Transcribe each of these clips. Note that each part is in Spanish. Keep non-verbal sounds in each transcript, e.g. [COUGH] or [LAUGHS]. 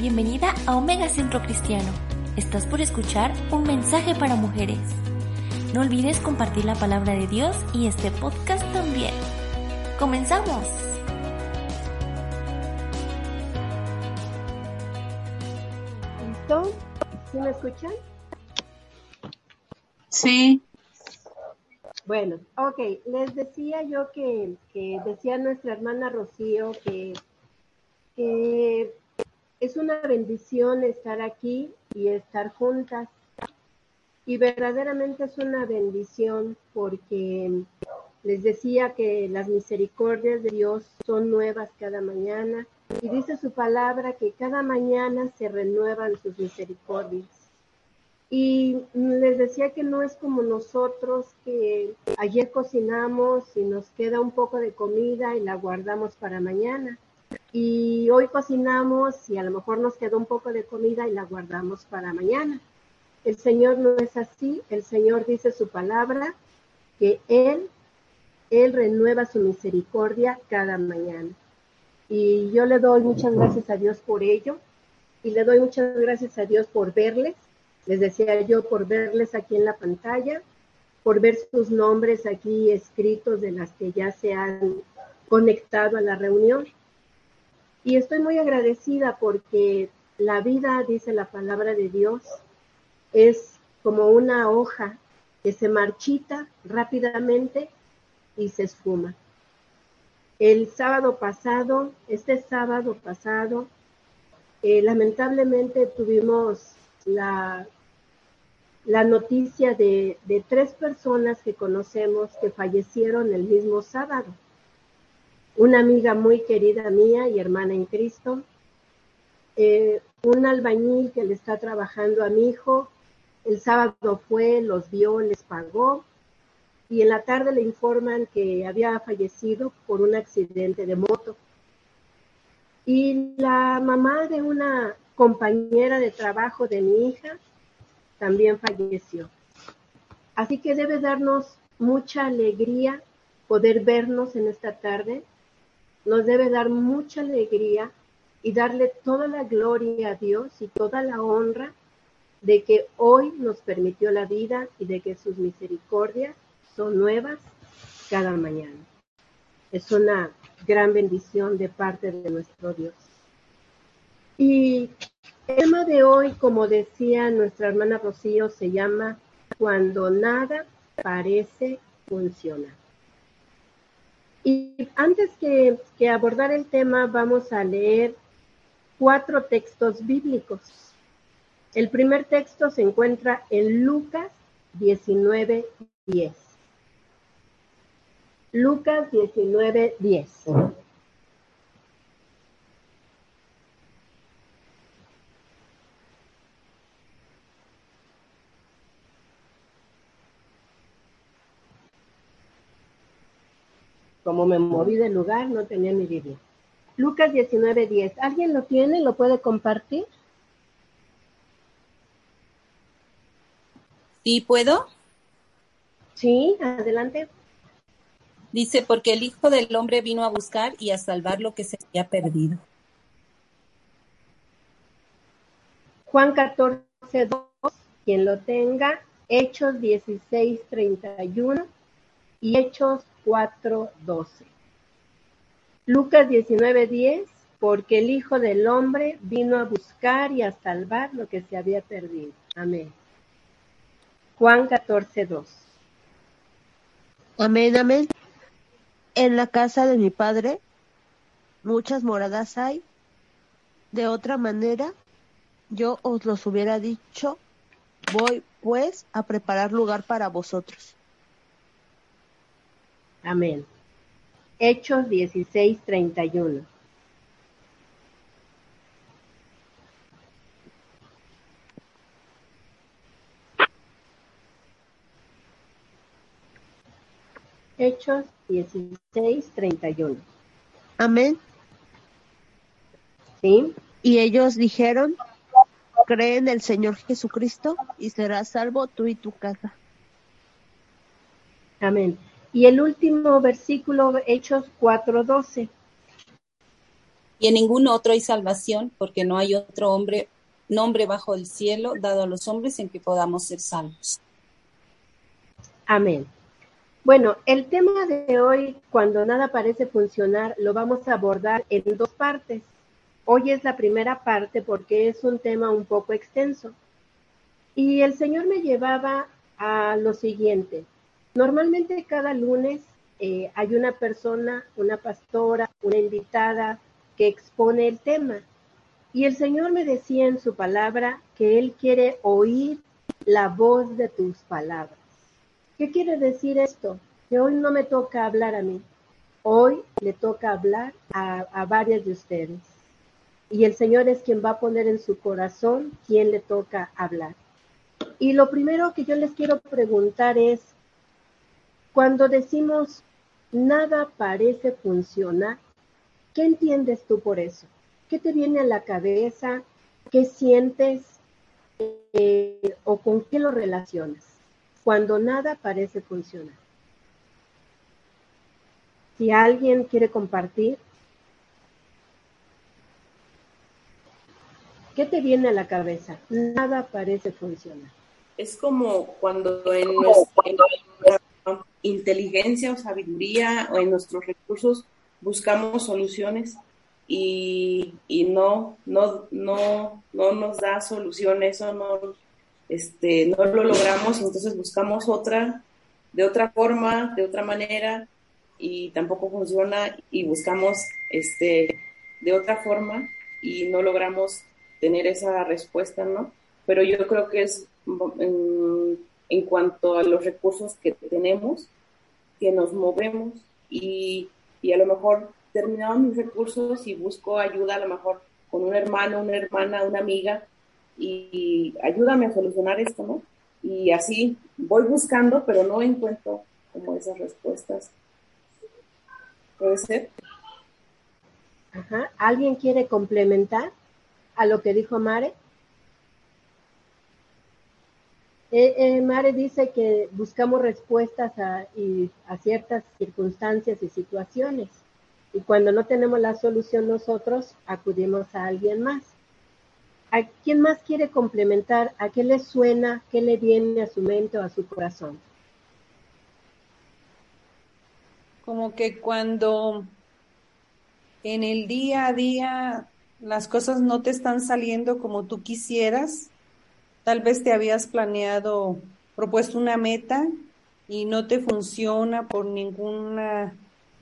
Bienvenida a Omega Centro Cristiano. Estás por escuchar un mensaje para mujeres. No olvides compartir la palabra de Dios y este podcast también. ¡Comenzamos! ¿Listo? ¿Sí me escuchan? Sí. Bueno, ok, les decía yo que, decía nuestra hermana Rocío que, es una bendición estar aquí y estar juntas. Y verdaderamente es una bendición porque les decía que las misericordias de Dios son nuevas cada mañana y dice su palabra que cada mañana se renuevan sus misericordias. Y les decía que no es como nosotros que ayer cocinamos y nos queda un poco de comida y la guardamos para mañana. Y hoy cocinamos y a lo mejor nos quedó un poco de comida y la guardamos para mañana. El Señor no es así. El Señor dice su palabra que Él, Él renueva su misericordia cada mañana. Y yo le doy muchas gracias a Dios por ello. Y le doy muchas gracias a Dios por verles les decía yo por verles aquí en la pantalla, por ver sus nombres aquí escritos de las que ya se han conectado a la reunión. Y estoy muy agradecida porque la vida, dice la palabra de Dios, es como una hoja que se marchita rápidamente y se esfuma. El sábado pasado, este sábado pasado, eh, lamentablemente tuvimos la la noticia de, tres personas que conocemos que fallecieron el mismo sábado. Una amiga muy querida mía y hermana en Cristo, eh, un albañil que le está trabajando a mi hijo, el sábado fue, los vio, les pagó y en la tarde le informan que había fallecido por un accidente de moto. Y la mamá de una compañera de trabajo de mi hija también falleció. Así que debe darnos mucha alegría poder vernos en esta tarde. Nos debe dar mucha alegría y darle toda la gloria a Dios y toda la honra de que hoy nos permitió la vida y de que sus misericordias son nuevas cada mañana. Es una gran bendición de parte de nuestro Dios. Y el tema de hoy, como decía nuestra hermana Rocío, se llama Cuando nada parece funcionar. Y antes que, que abordar el tema, vamos a leer cuatro textos bíblicos. El primer texto se encuentra en Lucas 19, 10. Lucas 19, 10. Como me moví del lugar, no tenía mi Biblia. Lucas 19:10. ¿Alguien lo tiene? ¿Lo puede compartir? ¿Sí puedo? Sí, adelante. Dice, porque el Hijo del Hombre vino a buscar y a salvar lo que se había perdido. Juan 14, 2, quien lo tenga, Hechos 16, 31 y Hechos 4:12. Lucas 19:10, porque el Hijo del Hombre vino a buscar y a salvar lo que se había perdido. Amén. Juan 14:2. Amén, amén. En la casa de mi padre muchas moradas hay. De otra manera, yo os los hubiera dicho, voy pues a preparar lugar para vosotros. Amén. Hechos 16, 31. Hechos 16, 31. Amén. ¿Sí? Y ellos dijeron, cree en el Señor Jesucristo y serás salvo tú y tu casa. Amén. Y el último versículo, Hechos 4:12. Y en ningún otro hay salvación, porque no hay otro hombre, nombre bajo el cielo dado a los hombres en que podamos ser salvos. Amén. Bueno, el tema de hoy, cuando nada parece funcionar, lo vamos a abordar en dos partes. Hoy es la primera parte porque es un tema un poco extenso. Y el Señor me llevaba a lo siguiente. Normalmente cada lunes eh, hay una persona, una pastora, una invitada que expone el tema. Y el Señor me decía en su palabra que Él quiere oír la voz de tus palabras. ¿Qué quiere decir esto? Que hoy no me toca hablar a mí, hoy le toca hablar a, a varias de ustedes. Y el Señor es quien va a poner en su corazón quién le toca hablar. Y lo primero que yo les quiero preguntar es, cuando decimos nada parece funcionar, ¿qué entiendes tú por eso? ¿Qué te viene a la cabeza? ¿Qué sientes? Eh, ¿O con qué lo relacionas? cuando nada parece funcionar. Si alguien quiere compartir, ¿qué te viene a la cabeza? Nada parece funcionar. Es como cuando en nuestra inteligencia o sabiduría o en nuestros recursos buscamos soluciones y, y no, no, no, no nos da solución, eso no, este, no lo logramos, entonces buscamos otra, de otra forma, de otra manera, y tampoco funciona, y buscamos este, de otra forma y no logramos tener esa respuesta, ¿no? Pero yo creo que es en, en cuanto a los recursos que tenemos, que nos movemos y, y a lo mejor terminamos mis recursos y busco ayuda a lo mejor con un hermano, una hermana, una amiga, y ayúdame a solucionar esto, ¿no? Y así voy buscando, pero no encuentro como esas respuestas. ¿Puede ser? Ajá. ¿Alguien quiere complementar a lo que dijo Mare? Eh, eh, Mare dice que buscamos respuestas a, y, a ciertas circunstancias y situaciones. Y cuando no tenemos la solución nosotros, acudimos a alguien más. ¿A quién más quiere complementar? ¿A qué le suena? ¿Qué le viene a su mente o a su corazón? Como que cuando en el día a día las cosas no te están saliendo como tú quisieras, tal vez te habías planeado, propuesto una meta y no te funciona por ninguna,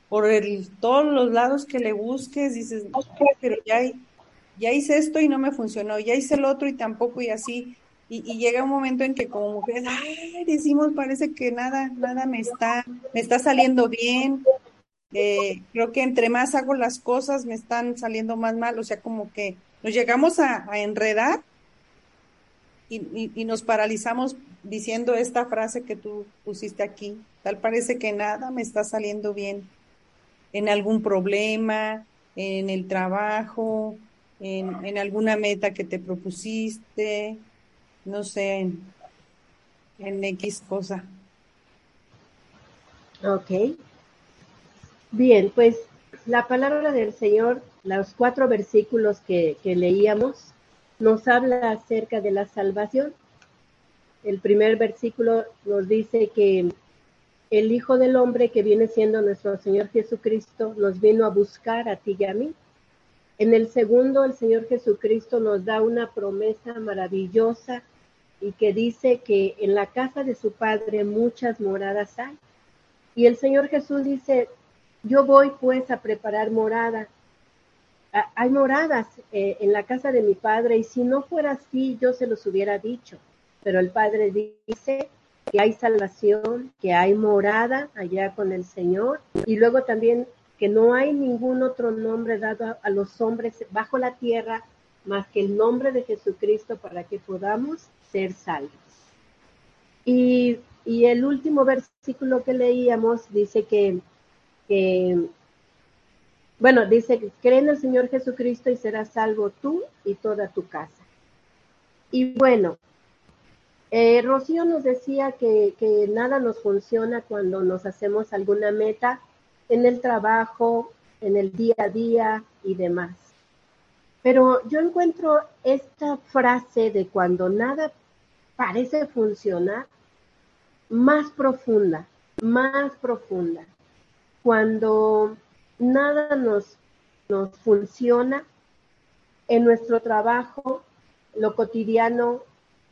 por el, todos los lados que le busques, dices, no, pero ya hice esto y no me funcionó, ya hice el otro y tampoco y así. Y, llega un momento en que como mujeres, ay, decimos, parece que nada, nada me está, me está saliendo bien. Eh, creo que entre más hago las cosas me están saliendo más mal, o sea, como que nos llegamos a, enredar y, nos paralizamos diciendo esta frase que tú pusiste aquí. Tal parece que nada me está saliendo bien en algún problema, en el trabajo, en, alguna meta que te propusiste, no sé, en, X cosa. Ok. Bien, pues la palabra del Señor, los cuatro versículos que, leíamos, nos habla acerca de la salvación. El primer versículo nos dice que el Hijo del Hombre, que viene siendo nuestro Señor Jesucristo, nos vino a buscar a ti y a mí en el segundo, el Señor Jesucristo nos da una promesa maravillosa y que dice que en la casa de su Padre muchas moradas hay. Y el Señor Jesús dice, yo voy pues a preparar morada. Hay moradas eh, en la casa de mi Padre y si no fuera así, yo se los hubiera dicho. pero el Padre dice que hay salvación, que hay morada allá con el Señor y luego también que no hay ningún otro nombre dado a, los hombres bajo la tierra más que el nombre de Jesucristo para que podamos ser salvos. Y, el último versículo que leíamos dice que bueno, dice, cree en el Señor Jesucristo y serás salvo tú y toda tu casa. Y bueno, eh, Rocío nos decía que, que, nada nos funciona cuando nos hacemos alguna meta en el trabajo, en el día a día y demás. Pero yo encuentro esta frase de cuando nada parece funcionar más profunda, más profunda. Cuando nada nos, nos funciona en nuestro trabajo, lo cotidiano,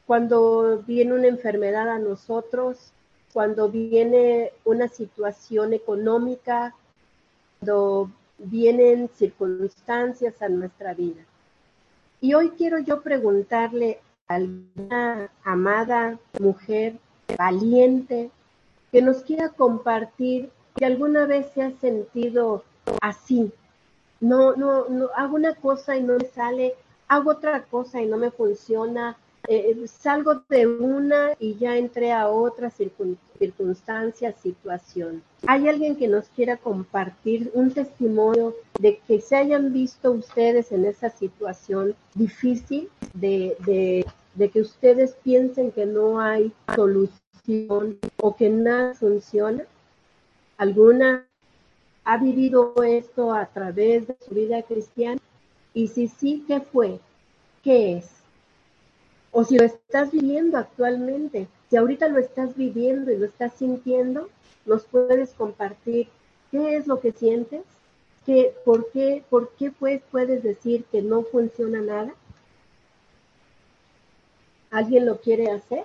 cuando viene una enfermedad a nosotros, cuando viene una situación económica, cuando vienen circunstancias a nuestra vida. Y hoy quiero yo preguntarle a alguna amada mujer valiente que nos quiera compartir que alguna vez se ha sentido así. No, no, no, hago una cosa y no me sale, hago otra cosa y no me funciona, eh, salgo de una y ya entré a otra circunstancia, situación. ¿Hay alguien que nos quiera compartir un testimonio de que se hayan visto ustedes en esa situación difícil, de, de, de que ustedes piensen que no hay solución o que nada funciona? ¿Alguna ha vivido esto a través de su vida cristiana? Y si sí, ¿qué fue? ¿Qué es? O si lo estás viviendo actualmente, si ahorita lo estás viviendo y lo estás sintiendo, nos puedes compartir qué es lo que sientes, ¿Qué, por qué, por qué pues puedes decir que no funciona nada. ¿Alguien lo quiere hacer?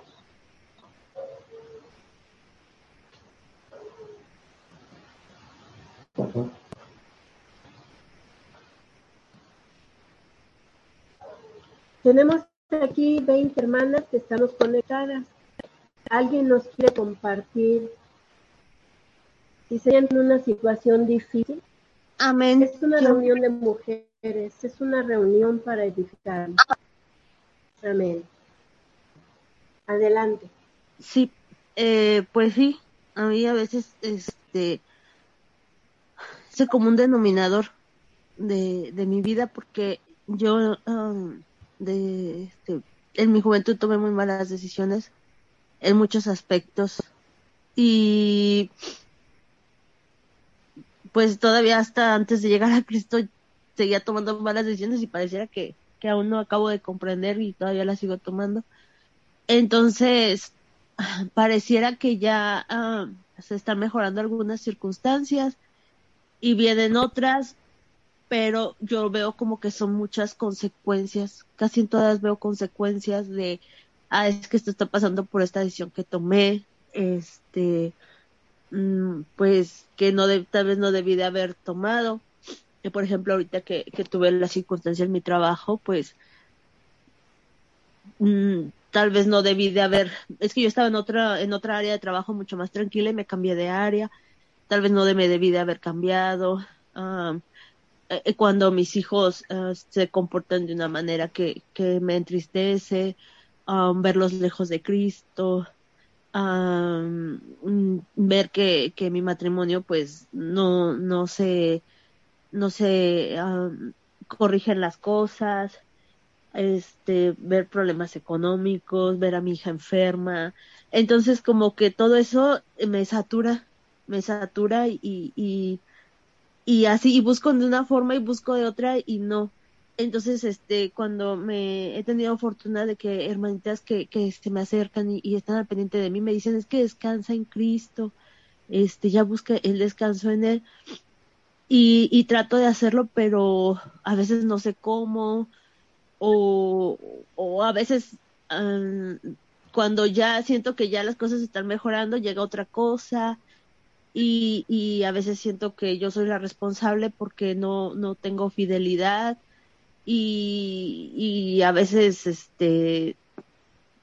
Tenemos aquí 20 hermanas que estamos conectadas. ¿Alguien nos quiere compartir si se en una situación difícil? Amén. Es una reunión de mujeres, es una reunión para edificar. Amén. Adelante. Sí, eh, pues sí, a mí a veces este es como un denominador de, de mi vida porque yo um, de este, en mi juventud tomé muy malas decisiones en muchos aspectos y pues todavía hasta antes de llegar a Cristo seguía tomando malas decisiones y pareciera que, que aún no acabo de comprender y todavía las sigo tomando. Entonces, pareciera que ya uh, se están mejorando algunas circunstancias y vienen otras, pero yo veo como que son muchas consecuencias, casi en todas veo consecuencias de, ah, es que esto está pasando por esta decisión que tomé, este, mm, pues que no de, tal vez no debí de haber tomado. Que por ejemplo, ahorita que, que tuve la circunstancia en mi trabajo, pues mm, tal vez no debí de haber, es que yo estaba en otra, en otra área de trabajo mucho más tranquila y me cambié de área, tal vez no me debí de haber cambiado. Eh, cuando mis hijos uh, se comportan de una manera que, me entristece, um, verlos lejos de Cristo, um, ver que, que mi matrimonio pues no, no se, no se um, corrigen las cosas, este, ver problemas económicos, ver a mi hija enferma. Entonces como que todo eso me satura, me satura y, y, y así, y busco de una forma y busco de otra y no. Entonces, este, cuando me he tenido fortuna de que hermanitas que, que se me acercan y, están al pendiente de mí me dicen es que descansa en Cristo, este, ya busca el descanso en Él. Y, y trato de hacerlo, pero a veces no sé cómo, o, o a veces um, cuando ya siento que ya las cosas están mejorando, llega otra cosa, y, y a veces siento que yo soy la responsable porque no, no tengo fidelidad y, y a veces este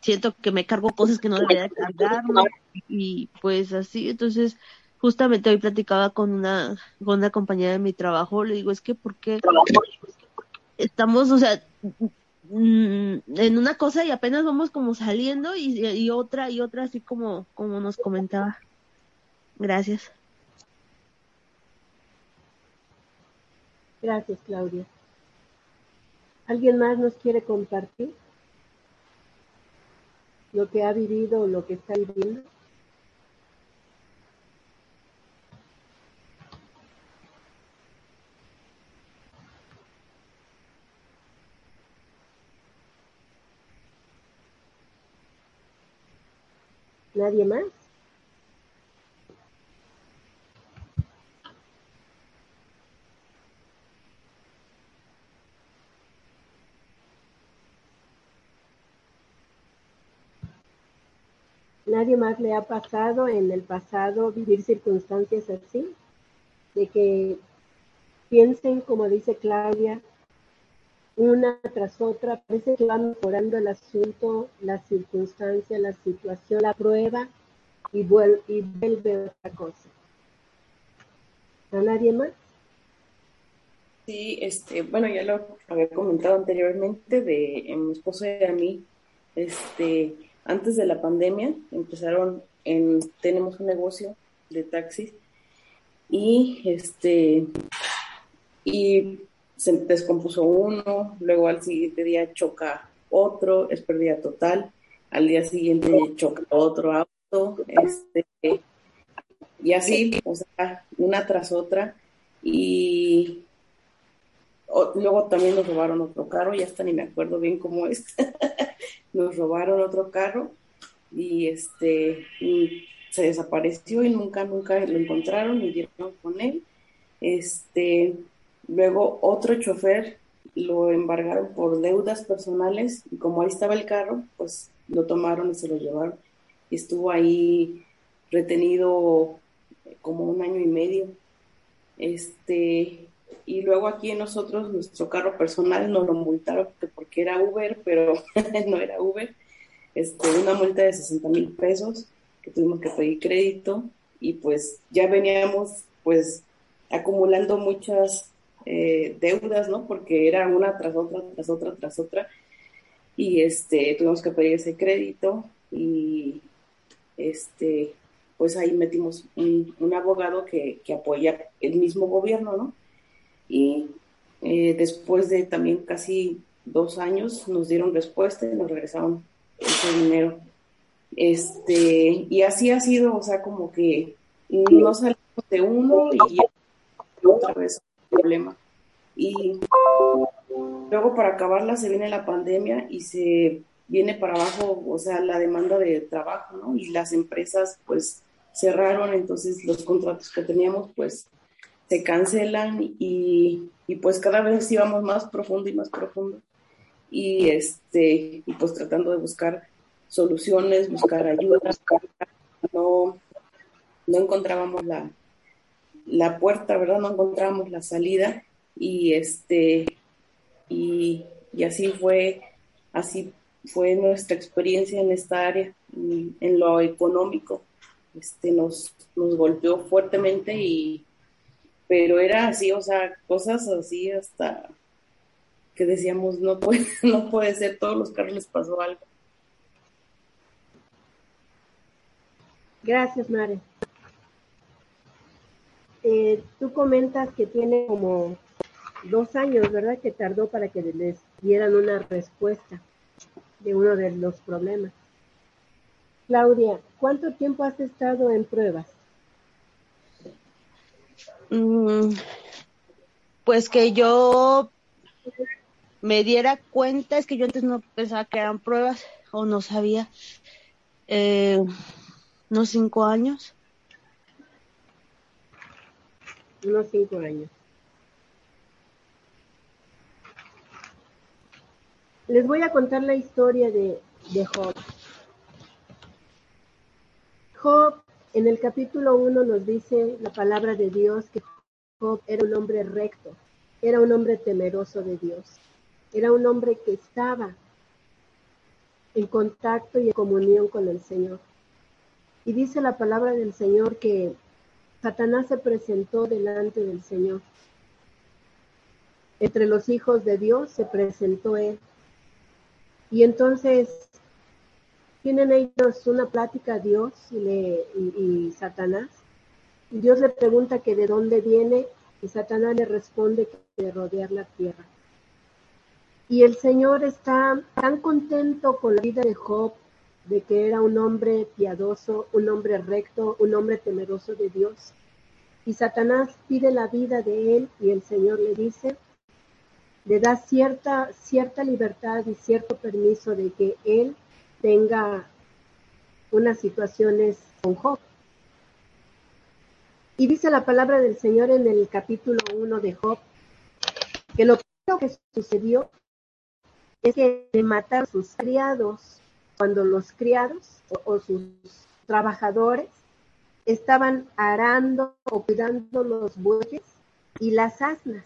siento que me cargo cosas que no debería cargarme y pues así, entonces justamente hoy platicaba con una, con una compañera de mi trabajo, le digo, es que porque estamos, o sea, mm, en una cosa y apenas vamos como saliendo y, y otra y otra así como, como nos comentaba. Gracias. Gracias, Claudia. ¿Alguien más nos quiere compartir lo que ha vivido o lo que está viviendo? ¿Nadie más? ¿Nadie más le ha pasado en el pasado vivir circunstancias así? De que piensen, como dice Claudia, una tras otra, parece que va mejorando el asunto, la circunstancia, la situación, la prueba y vuelve, y vuelve otra cosa. ¿A nadie más? Sí, este, bueno, ya lo había comentado anteriormente de mi esposo y a mí, este, antes de la pandemia empezaron en, tenemos un negocio de taxis y este, y se descompuso uno, luego al siguiente día choca otro, es pérdida total, al día siguiente choca otro auto, este, y así, o sea, una tras otra, y luego también nos robaron otro carro, ya hasta ni me acuerdo bien cómo es, [LAUGHS] nos robaron otro carro y este se desapareció y nunca, nunca lo encontraron y dieron con él. Este, luego otro chofer lo embargaron por deudas personales y como ahí estaba el carro, pues lo tomaron y se lo llevaron. Y estuvo ahí retenido como un año y medio. Este, y luego aquí nosotros, nuestro carro personal, nos lo multaron porque, era Uber, pero [LAUGHS] no era Uber. Este, una multa de 60 mil pesos que tuvimos que pedir crédito y pues ya veníamos pues acumulando muchas eh, deudas, ¿no? Porque era una tras otra, tras otra, tras otra. Y este, tuvimos que pedir ese crédito y este, pues ahí metimos un, abogado que apoya el mismo gobierno, ¿no? Y eh, después de también casi dos años nos dieron respuesta y nos regresaron ese dinero. Este, y así ha sido, o sea, como que no salimos de uno y otra vez el problema. Y luego para acabarla se viene la pandemia y se viene para abajo, o sea, la demanda de trabajo, ¿no? Y las empresas pues cerraron, entonces los contratos que teníamos pues se cancelan y, pues cada vez íbamos más profundo y más profundo y este y pues tratando de buscar soluciones, buscar ayudas, no, no encontrábamos la, la puerta, ¿verdad? No encontrábamos la salida y este y, así fue, así fue nuestra experiencia en esta área, en, lo económico. Este nos, nos golpeó fuertemente y, pero era así, o sea, cosas así hasta que decíamos, no puede, [LAUGHS] no puede ser, todos los carros les pasó algo. Gracias, Mare. Eh, tú comentas que tiene como dos años, ¿verdad? Que tardó para que les dieran una respuesta de uno de los problemas. Claudia, ¿cuánto tiempo has estado en pruebas? Mm, pues que yo me diera cuenta, es que yo antes no pensaba que eran pruebas o no sabía, eh, unos cinco años. Unos cinco años. Les voy a contar la historia de, de Job. Job en el capítulo 1 nos dice la palabra de Dios que Job era un hombre recto, era un hombre temeroso de Dios, era un hombre que estaba en contacto y en comunión con el Señor. Y dice la palabra del Señor que Satanás se presentó delante del Señor. Entre los hijos de Dios se presentó él. Y entonces tienen ellos una plática a Dios y, le, y, Satanás. Y Dios le pregunta que de dónde viene y Satanás le responde que de rodear la tierra. Y el Señor está tan contento con la vida de Job, de que era un hombre piadoso, un hombre recto, un hombre temeroso de Dios. Y Satanás pide la vida de él y el Señor le dice, le da cierta, cierta libertad y cierto permiso de que él tenga unas situaciones con Job. Y dice la palabra del Señor en el capítulo 1 de Job, que lo primero que sucedió es que mataron sus criados cuando los criados o, sus trabajadores estaban arando o cuidando los bueyes y las asnas.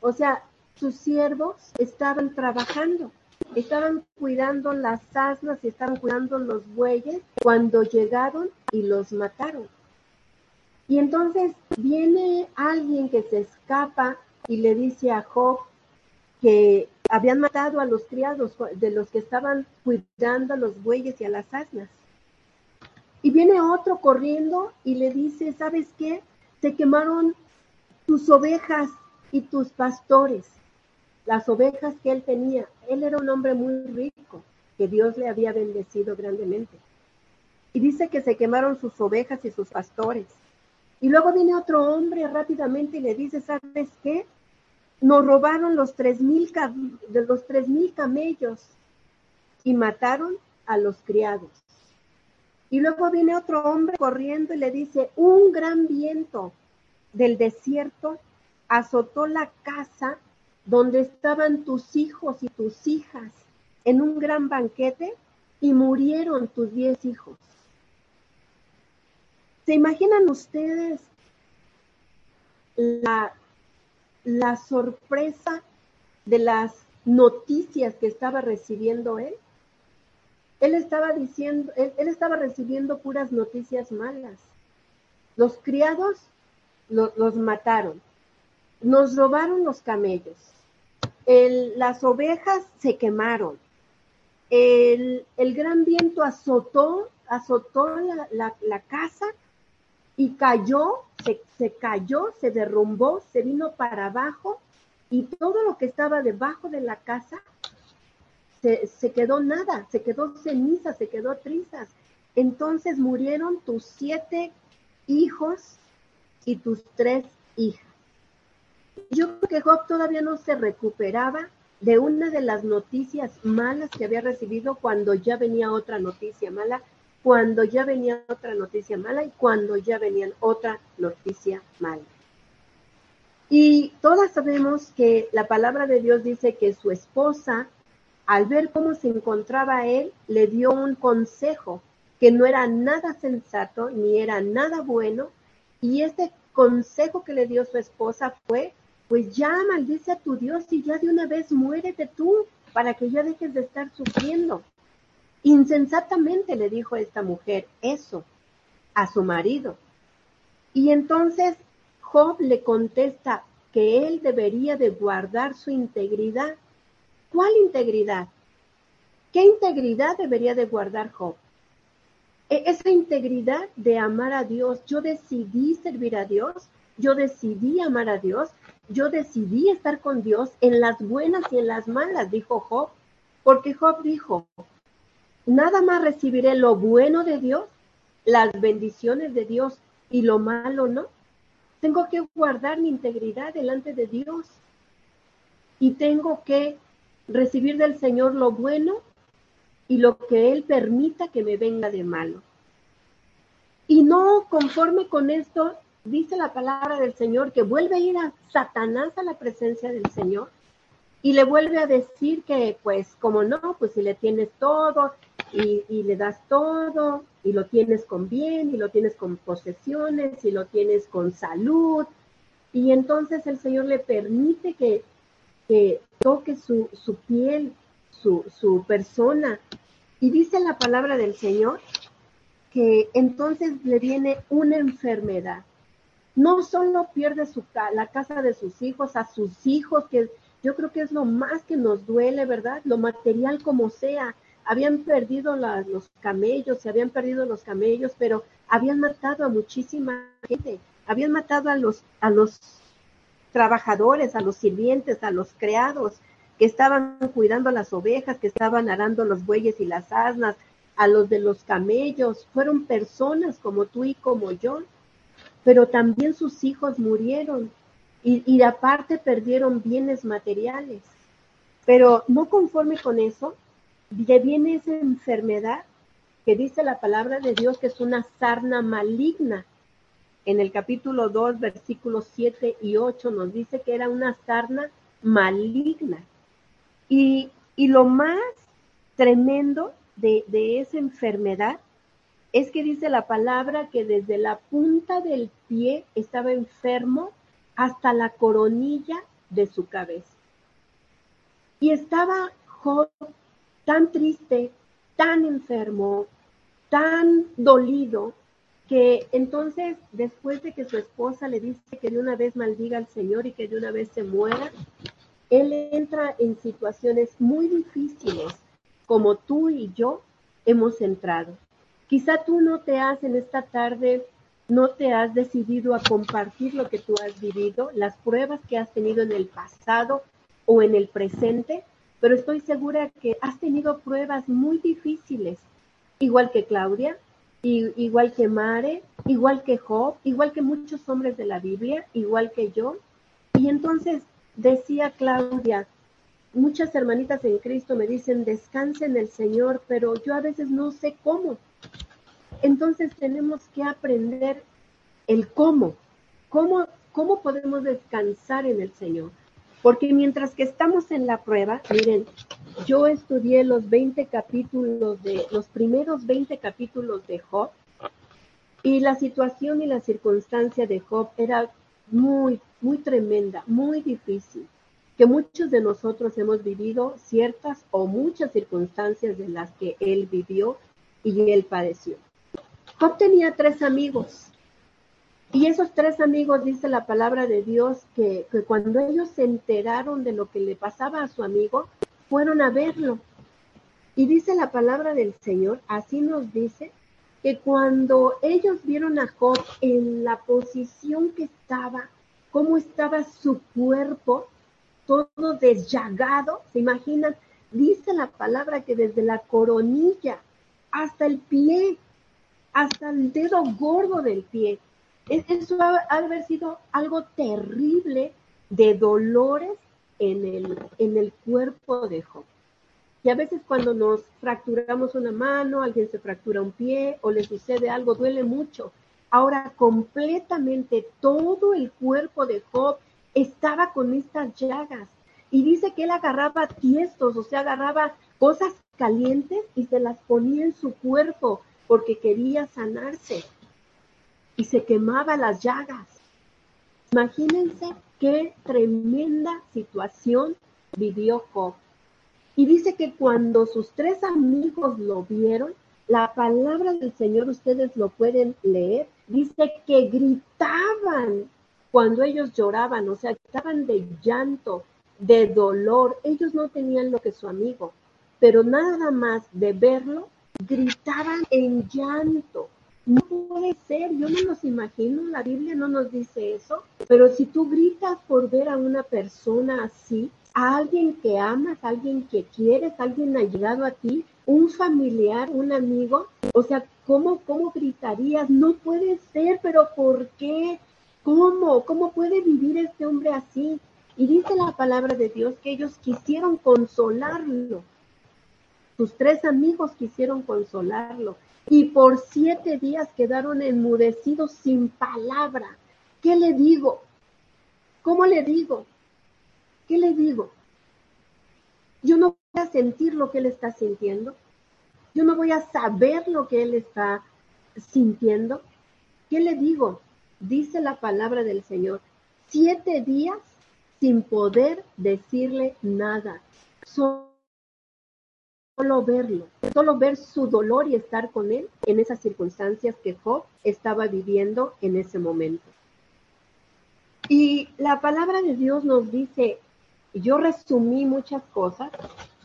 O sea, sus siervos estaban trabajando, estaban cuidando las asnas y estaban cuidando los bueyes cuando llegaron y los mataron. Y entonces viene alguien que se escapa y le dice a Job que habían matado a los criados de los que estaban cuidando a los bueyes y a las asnas. Y viene otro corriendo y le dice, ¿sabes qué? Se quemaron tus ovejas y tus pastores, las ovejas que él tenía. Él era un hombre muy rico, que Dios le había bendecido grandemente. Y dice que se quemaron sus ovejas y sus pastores. Y luego viene otro hombre rápidamente y le dice, ¿sabes qué? nos robaron los tres mil, los tres mil camellos y mataron a los criados. Y luego viene otro hombre corriendo y le dice, un gran viento del desierto azotó la casa donde estaban tus hijos y tus hijas en un gran banquete y murieron tus diez hijos. ¿Se imaginan ustedes la la sorpresa de las noticias que estaba recibiendo él. Él estaba diciendo, él, estaba recibiendo puras noticias malas. Los criados los mataron, nos robaron los camellos, las ovejas se quemaron, el, gran viento azotó, azotó la, casa y cayó, se, cayó, se derrumbó, se vino para abajo y todo lo que estaba debajo de la casa se, quedó nada, se quedó ceniza, se quedó trizas. Entonces murieron tus siete hijos y tus tres hijas. Yo creo que Job todavía no se recuperaba de una de las noticias malas que había recibido cuando ya venía otra noticia mala cuando ya venía otra noticia mala y cuando ya venía otra noticia mala. Y todas sabemos que la palabra de Dios dice que su esposa, al ver cómo se encontraba él, le dio un consejo que no era nada sensato ni era nada bueno. Y ese consejo que le dio su esposa fue, pues ya maldice a tu Dios y ya de una vez muérete tú para que ya dejes de estar sufriendo. Insensatamente le dijo esta mujer eso a su marido. Y entonces Job le contesta que él debería de guardar su integridad. ¿Cuál integridad? ¿Qué integridad debería de guardar Job? E, esa integridad de amar a Dios. Yo decidí servir a Dios, yo decidí amar a Dios, yo decidí estar con Dios en las buenas y en las malas, dijo Job. Porque Job dijo, nada más recibiré lo bueno de Dios, las bendiciones de Dios y lo malo no. Tengo que guardar mi integridad delante de Dios y tengo que recibir del Señor lo bueno y lo que Él permita que me venga de malo. Y no conforme con esto, dice la palabra del Señor que vuelve a ir a Satanás a la presencia del Señor y le vuelve a decir que, pues, como no, pues si le tienes todo y, le das todo y lo tienes con bien y lo tienes con posesiones y lo tienes con salud. Y entonces el Señor le permite que, que toque su, su piel, su, su persona Y dice la palabra del Señor que entonces le viene una enfermedad. No solo pierde su, la casa de sus hijos, a sus hijos, que yo creo que es lo más que nos duele, ¿verdad? Lo material como sea. Habían perdido los camellos, se habían perdido los camellos, pero habían matado a muchísima gente. Habían matado a los, a los trabajadores, a los sirvientes, a los criados que estaban cuidando las ovejas, que estaban arando los bueyes y las asnas, a los de los camellos. Fueron personas como tú y como yo, pero también sus hijos murieron y, y aparte perdieron bienes materiales. Pero no conforme con eso, le viene esa enfermedad que dice la palabra de Dios que es una sarna maligna en el capítulo 2, versículos 7 y 8 nos dice que era una sarna maligna. Y, lo más tremendo de, de esa enfermedad es que dice la palabra que desde la punta del pie estaba enfermo hasta la coronilla de su cabeza. Y estaba tan triste, tan enfermo, tan dolido, que entonces después de que su esposa le dice que de una vez maldiga al Señor y que de una vez se muera, él entra en situaciones muy difíciles como tú y yo hemos entrado. Quizá tú no te has en esta tarde, no te has decidido a compartir lo que tú has vivido, las pruebas que has tenido en el pasado o en el presente, pero estoy segura que has tenido pruebas muy difíciles, igual que Claudia, igual que Mare, igual que Job, igual que muchos hombres de la Biblia, igual que yo. Y entonces decía Claudia, muchas hermanitas en Cristo me dicen, descanse en el Señor, pero yo a veces no sé cómo. Entonces tenemos que aprender el cómo, cómo, cómo podemos descansar en el Señor. Porque mientras que estamos en la prueba, miren, yo estudié los 20 capítulos de, los primeros 20 capítulos de Job, y la situación y la circunstancia de Job era muy, muy tremenda, muy difícil, que muchos de nosotros hemos vivido ciertas o muchas circunstancias de las que él vivió y él padeció. Job tenía tres amigos, y esos tres amigos, dice la palabra de Dios, que, cuando ellos se enteraron de lo que le pasaba a su amigo, fueron a verlo. Y dice la palabra del Señor, así nos dice, que cuando ellos vieron a Job en la posición que estaba, cómo estaba su cuerpo, todo desllagado, ¿se imaginan? Dice la palabra que desde la coronilla hasta el pie, hasta el dedo gordo del pie, eso ha, haber sido algo terrible de dolores en el, en el cuerpo de Job. Y a veces cuando nos fracturamos una mano, alguien se fractura un pie o le sucede algo, duele mucho. Ahora completamente todo el cuerpo de Job estaba con estas llagas. Y dice que él agarraba tiestos, o sea, agarraba cosas calientes y se las ponía en su cuerpo porque quería sanarse y se quemaba las llagas. Imagínense qué tremenda situación vivió Job. Y dice que cuando sus tres amigos lo vieron, la palabra del Señor, ustedes lo pueden leer, dice que gritaban cuando ellos lloraban, o sea, estaban de llanto, de dolor. Ellos no tenían lo que su amigo, pero nada más de verlo, gritaban en llanto. No puede ser, yo no los imagino, la Biblia no nos dice eso, pero si tú gritas por ver a una persona así, a alguien que amas, a alguien que quieres, alguien ha llegado a ti, un familiar, un amigo, o sea, ¿cómo, cómo gritarías? No puede ser, pero ¿por qué? ¿Cómo? ¿Cómo puede vivir este hombre así? Y dice la palabra de Dios que ellos quisieron consolarlo. Sus tres amigos quisieron consolarlo y por siete días quedaron enmudecidos sin palabra. ¿Qué le digo? ¿Cómo le digo? ¿Qué le digo? Yo no voy a sentir lo que él está sintiendo. Yo no voy a saber lo que él está sintiendo. ¿Qué le digo? Dice la palabra del Señor. Siete días sin poder decirle nada. Solo verlo, solo ver su dolor y estar con él en esas circunstancias que Job estaba viviendo en ese momento. Y la palabra de Dios nos dice, yo resumí muchas cosas,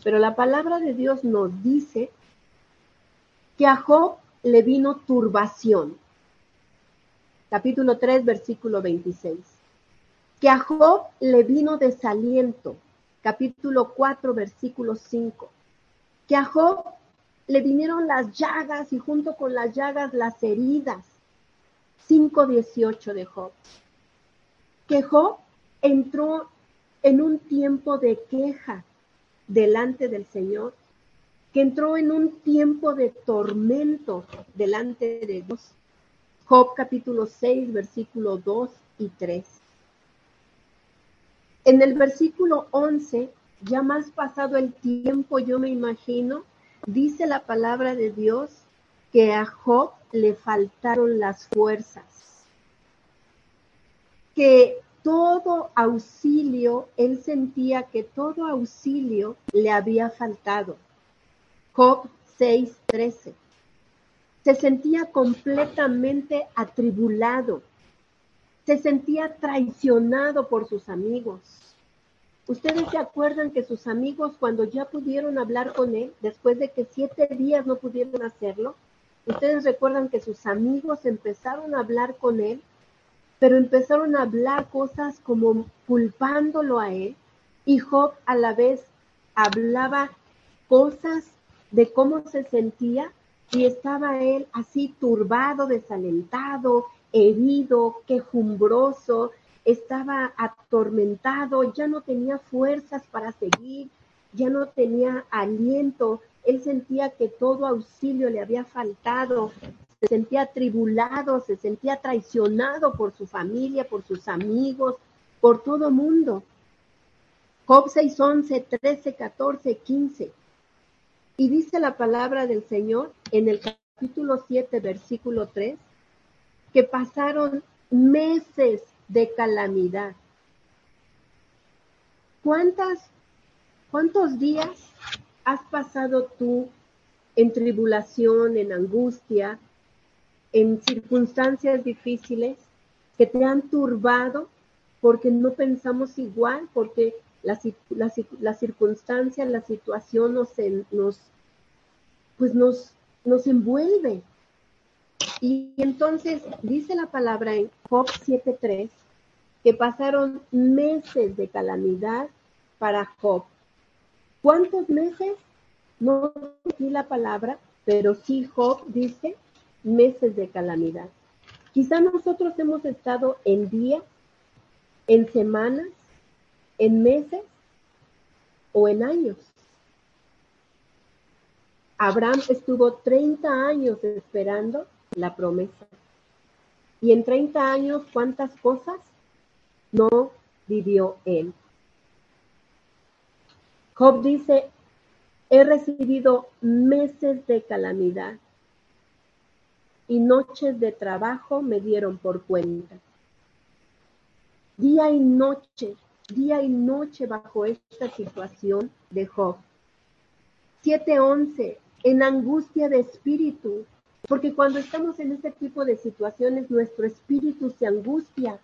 pero la palabra de Dios nos dice que a Job le vino turbación. Capítulo 3, versículo 26. Que a Job le vino desaliento. Capítulo 4, versículo 5. Que a Job le vinieron las llagas y junto con las llagas las heridas. 5.18 de Job. Que Job entró en un tiempo de queja delante del Señor, que entró en un tiempo de tormento delante de Dios. Job capítulo 6, versículo 2 y 3. En el versículo 11, ya más pasado el tiempo, yo me imagino, dice la palabra de Dios que a Job le faltaron las fuerzas, que todo auxilio, él sentía que todo auxilio le había faltado. Job 6:13. Se sentía completamente atribulado. Se sentía traicionado por sus amigos. Ustedes se acuerdan que sus amigos cuando ya pudieron hablar con él, después de que siete días no pudieron hacerlo, ustedes recuerdan que sus amigos empezaron a hablar con él pero empezaron a hablar cosas como culpándolo a él y Job a la vez hablaba cosas de cómo se sentía y estaba él así turbado, desalentado, herido, quejumbroso, estaba atormentado, ya no tenía fuerzas para seguir, ya no tenía aliento, él sentía que todo auxilio le había faltado, se sentía atribulado, se sentía traicionado por su familia, por sus amigos, por todo mundo. Job 6, 11, 13, 14, 15. Y dice la palabra del Señor en el capítulo 7, versículo 3, que pasaron meses de calamidad. ¿Cuántas, cuántos días has pasado tú en tribulación, en angustia, en circunstancias difíciles que te han turbado porque no pensamos igual, porque la, la, la circunstancia, la situación nos, nos, pues nos, nos envuelve. Y entonces dice la palabra en Job 7.3 que pasaron meses de calamidad para Job. ¿Cuántos meses? No aquí la palabra, pero sí Job dice meses de calamidad. Quizá nosotros hemos estado en días, en semanas, en meses o en años. Abraham estuvo 30 años esperando la promesa. Y en 30 años, ¿cuántas cosas no vivió él? Job dice, he recibido meses de calamidad y noches de trabajo me dieron por cuenta. Día y noche, día y noche bajo esta situación de Job. 7.11, en angustia de espíritu, porque cuando estamos en este tipo de situaciones, nuestro espíritu se angustia.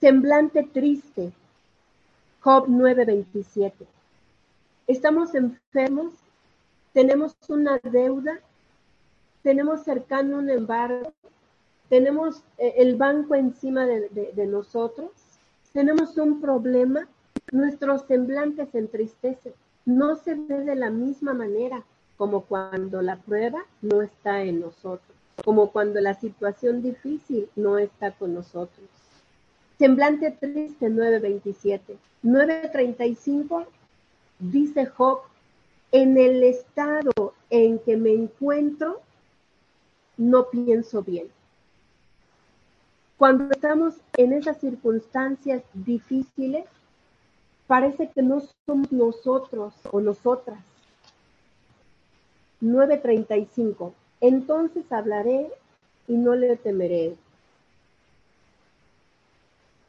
Semblante triste, Job 9:27. Estamos enfermos, tenemos una deuda tenemos cercano un embargo, tenemos eh, el banco encima de, nosotros, tenemos un problema, nuestro semblante se entristece, no se ve de la misma manera como cuando la prueba no está en nosotros, como cuando la situación difícil no está con nosotros. Semblante triste 927. 935 dice Job, en el estado en que me encuentro, no pienso bien. Cuando estamos en esas circunstancias difíciles, parece que no somos nosotros o nosotras. 9.35. Entonces hablaré y no le temeré.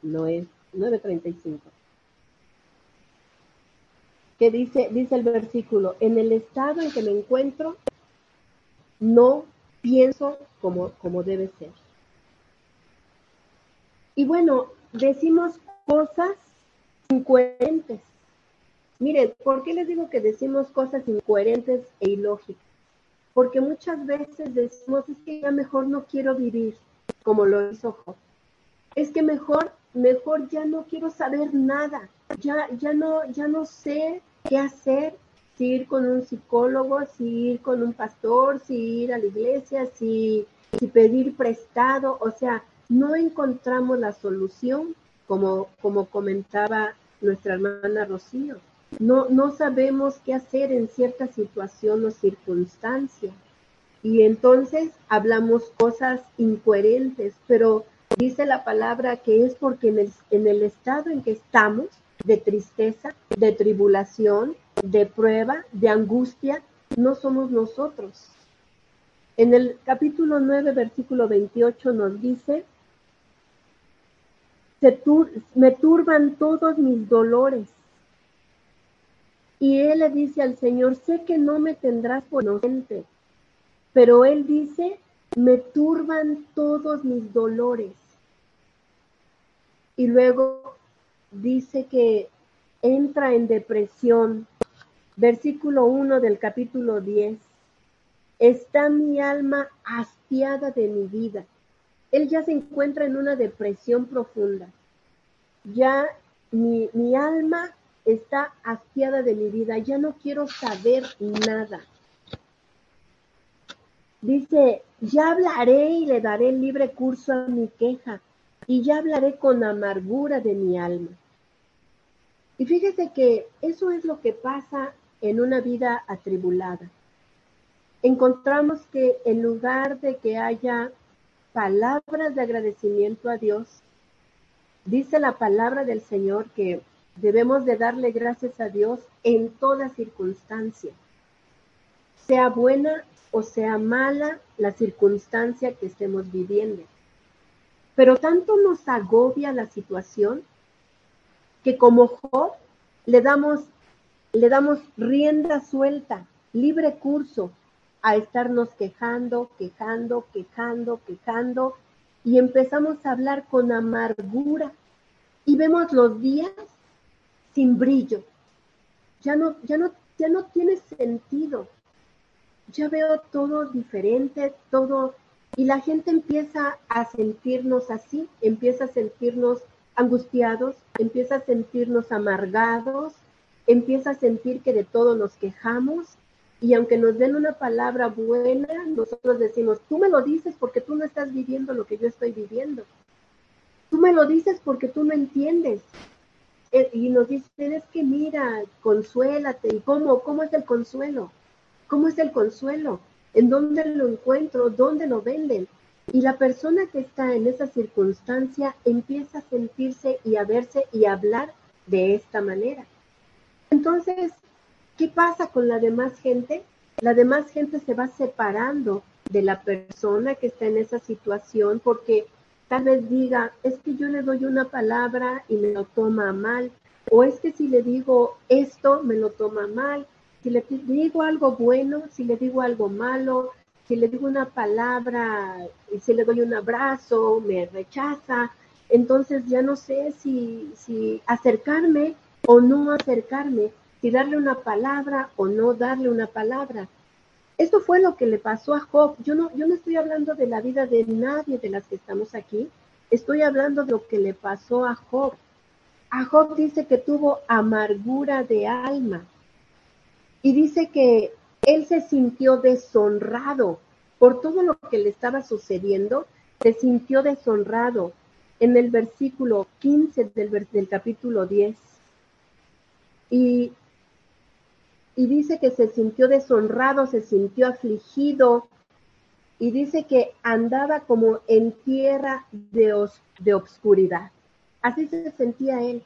No es 9.35. que dice, dice el versículo, en el estado en que me encuentro, no pienso como, como debe ser. Y bueno, decimos cosas incoherentes. Miren, ¿por qué les digo que decimos cosas incoherentes e ilógicas? Porque muchas veces decimos, es que ya mejor no quiero vivir como lo hizo Job. Es que mejor, mejor ya no quiero saber nada. Ya, ya no, ya no sé qué hacer, si ir con un psicólogo, si ir con un pastor, si ir a la iglesia, si, si pedir prestado. O sea, no encontramos la solución, como, como comentaba nuestra hermana Rocío. No, no sabemos qué hacer en cierta situación o circunstancia. Y entonces hablamos cosas incoherentes, pero dice la palabra que es porque en el, en el estado en que estamos, de tristeza, de tribulación, de prueba, de angustia, no somos nosotros. En el capítulo 9, versículo 28 nos dice, me turban todos mis dolores. Y él le dice al Señor, sé que no me tendrás por inocente, pero él dice, me turban todos mis dolores. Y luego dice que entra en depresión. Versículo 1 del capítulo 10. Está mi alma hastiada de mi vida él ya se encuentra en una depresión profunda. Ya mi, mi alma está hastiada de mi vida, ya no quiero saber nada. Dice, ya hablaré y le daré libre curso a mi queja, y ya hablaré con amargura de mi alma. Y fíjese que eso es lo que pasa en una vida atribulada. Encontramos que en lugar de que haya palabras de agradecimiento a Dios, dice la palabra del Señor que debemos de darle gracias a Dios en toda circunstancia, sea buena o sea mala la circunstancia que estemos viviendo. Pero tanto nos agobia la situación que como Job le damos, le damos rienda suelta, libre curso a estarnos quejando, quejando, quejando, quejando, y empezamos a hablar con amargura y vemos los días sin brillo. Ya no, ya no, ya no tiene sentido. Ya veo todo diferente, todo, y la gente empieza a sentirnos así, empieza a sentirnos angustiados, empieza a sentirnos amargados, empieza a sentir que de todo nos quejamos y aunque nos den una palabra buena, nosotros decimos, tú me lo dices porque tú no estás viviendo lo que yo estoy viviendo. Tú me lo dices porque tú no entiendes. Eh, y nos dicen, es que mira, consuélate. ¿Y cómo? ¿Cómo es el consuelo? ¿Cómo es el consuelo? ¿En dónde lo encuentro? ¿Dónde lo venden? Y la persona que está en esa circunstancia empieza a sentirse y a verse y a hablar de esta manera. Entonces, ¿Qué pasa con la demás gente? La demás gente se va separando de la persona que está en esa situación porque tal vez diga, es que yo le doy una palabra y me lo toma mal, o es que si le digo esto, me lo toma mal, si le digo algo bueno, si le digo algo malo, si le digo una palabra y si le doy un abrazo, me rechaza, entonces ya no sé si, si acercarme o no acercarme si darle una palabra o no darle una palabra. Esto fue lo que le pasó a Job. Yo no, yo no estoy hablando de la vida de nadie de las que estamos aquí. Estoy hablando de lo que le pasó a Job. A Job dice que tuvo amargura de alma. Y dice que él se sintió deshonrado por todo lo que le estaba sucediendo. Se sintió deshonrado en el versículo 15 del, del capítulo 10. Y y dice que se sintió deshonrado, se sintió afligido y dice que andaba como en tierra de, de obscuridad. Así se sentía él.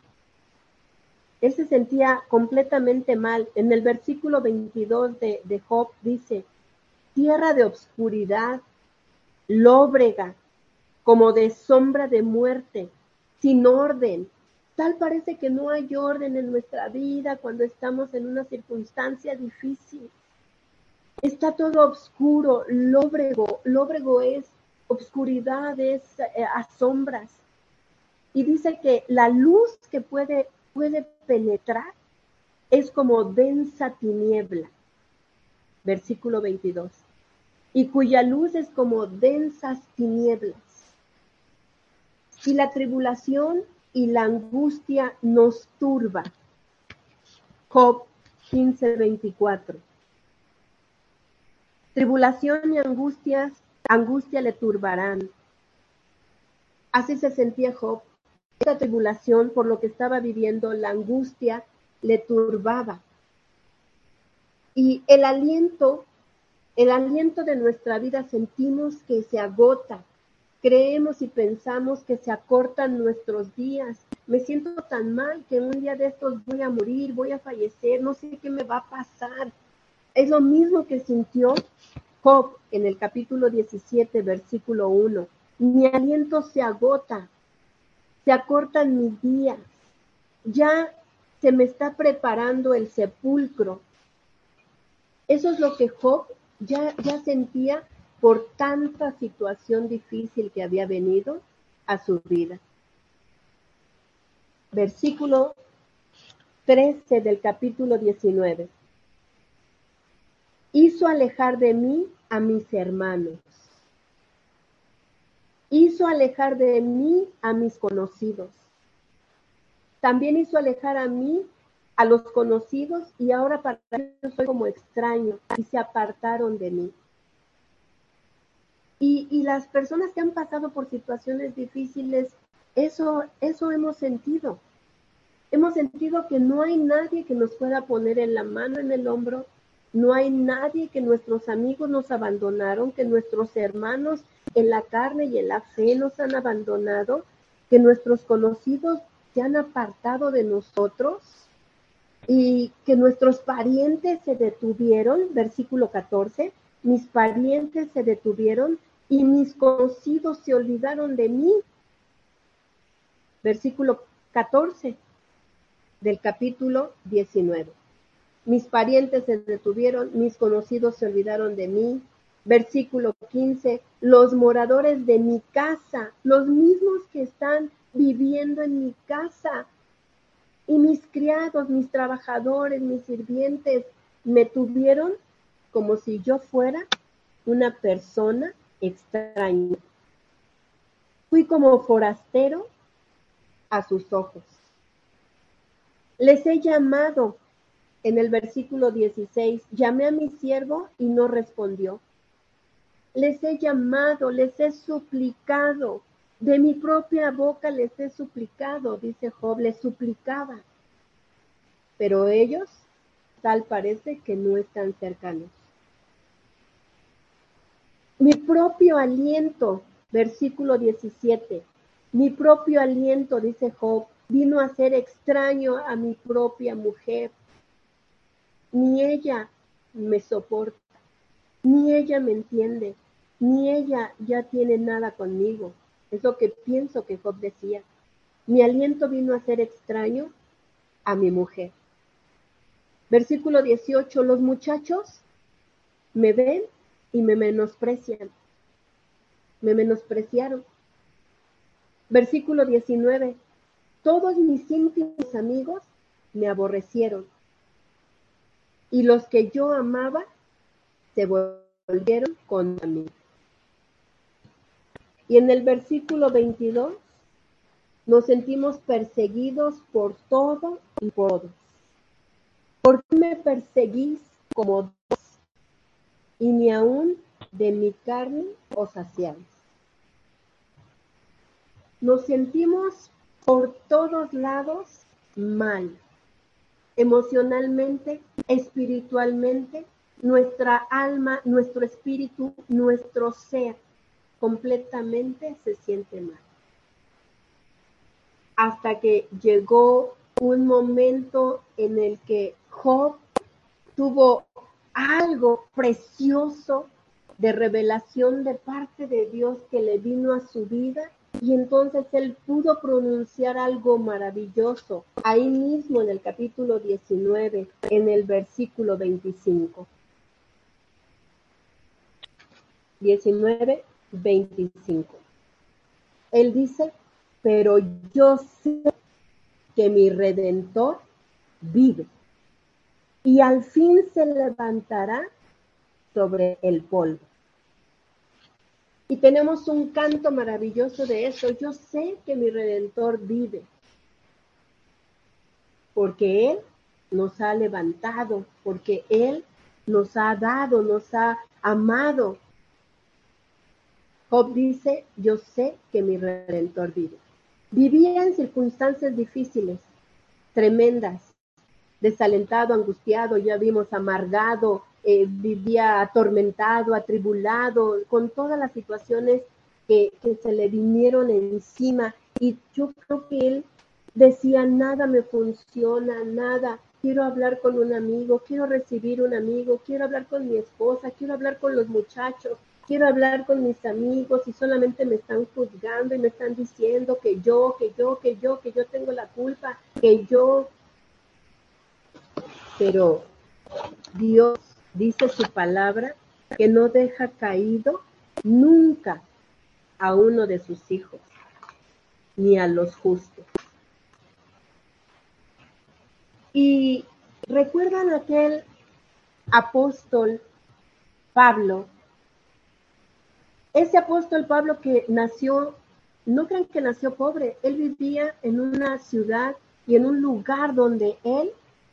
Él se sentía completamente mal. En el versículo 22 de, de Job dice, tierra de obscuridad, lóbrega, como de sombra de muerte, sin orden, Tal parece que no hay orden en nuestra vida cuando estamos en una circunstancia difícil. Está todo oscuro, lóbrego. Lóbrego es obscuridad, es eh, sombras. Y dice que la luz que puede, puede penetrar es como densa tiniebla. Versículo 22. Y cuya luz es como densas tinieblas. Y la tribulación y la angustia nos turba. Job 15:24. Tribulación y angustias, angustia le turbarán. Así se sentía Job. Esta tribulación por lo que estaba viviendo, la angustia le turbaba. Y el aliento, el aliento de nuestra vida sentimos que se agota, Creemos y pensamos que se acortan nuestros días. Me siento tan mal que un día de estos voy a morir, voy a fallecer, no sé qué me va a pasar. Es lo mismo que sintió Job en el capítulo 17, versículo 1. Mi aliento se agota, se acortan mis días. Ya se me está preparando el sepulcro. Eso es lo que Job ya, ya sentía por tanta situación difícil que había venido a su vida. Versículo 13 del capítulo 19. Hizo alejar de mí a mis hermanos. Hizo alejar de mí a mis conocidos. También hizo alejar a mí a los conocidos y ahora para ellos soy como extraño y se apartaron de mí. Y, las personas que han pasado por situaciones difíciles, eso, eso hemos sentido. Hemos sentido que no hay nadie que nos pueda poner en la mano en el hombro, no hay nadie que nuestros amigos nos abandonaron, que nuestros hermanos en la carne y en la fe nos han abandonado, que nuestros conocidos se han apartado de nosotros y que nuestros parientes se detuvieron, versículo 14, mis parientes se detuvieron y mis conocidos se olvidaron de mí. Versículo 14 del capítulo 19. Mis parientes se detuvieron, mis conocidos se olvidaron de mí. Versículo 15, los moradores de mi casa, los mismos que están viviendo en mi casa, y mis criados, mis trabajadores, mis sirvientes, me tuvieron como si yo fuera una persona extraño. Fui como forastero a sus ojos. Les he llamado en el versículo 16, llamé a mi siervo y no respondió. Les he llamado, les he suplicado, de mi propia boca les he suplicado, dice Job, les suplicaba. Pero ellos tal parece que no están cercanos. Mi propio aliento, versículo 17, mi propio aliento, dice Job, vino a ser extraño a mi propia mujer. Ni ella me soporta, ni ella me entiende, ni ella ya tiene nada conmigo. Es lo que pienso que Job decía. Mi aliento vino a ser extraño a mi mujer. Versículo 18, los muchachos me ven y me menosprecian. Me menospreciaron. Versículo 19. Todos mis íntimos amigos me aborrecieron. Y los que yo amaba se volvieron contra mí. Y en el versículo 22 nos sentimos perseguidos por todo y por todos. ¿Por qué me perseguís como y ni aún de mi carne os saciáis. Nos sentimos por todos lados mal, emocionalmente, espiritualmente, nuestra alma, nuestro espíritu, nuestro ser completamente se siente mal. Hasta que llegó un momento en el que Job tuvo algo precioso de revelación de parte de Dios que le vino a su vida Y entonces él pudo pronunciar algo maravilloso ahí mismo en el capítulo 19, en el versículo 25. 19, 25. Él dice, pero yo sé que mi redentor vive y al fin se levantará sobre el polvo. Y tenemos un canto maravilloso de eso. Yo sé que mi redentor vive, porque Él nos ha levantado, porque Él nos ha dado, nos ha amado. Job dice, yo sé que mi redentor vive. Vivía en circunstancias difíciles, tremendas, desalentado, angustiado, ya vimos amargado, eh, vivía atormentado, atribulado, con todas las situaciones que, que se le vinieron encima. Y yo creo que él decía, nada me funciona, nada. Quiero hablar con un amigo, quiero recibir un amigo, quiero hablar con mi esposa, quiero hablar con los muchachos, quiero hablar con mis amigos y solamente me están juzgando y me están diciendo que yo, que yo, que yo, que yo tengo la culpa, que yo. Pero Dios dice su palabra que no deja caído nunca a uno de sus hijos, ni a los justos. Y recuerdan aquel apóstol Pablo ese apóstol Pablo que nació, no crean que nació pobre, él vivía en una ciudad y en un lugar donde él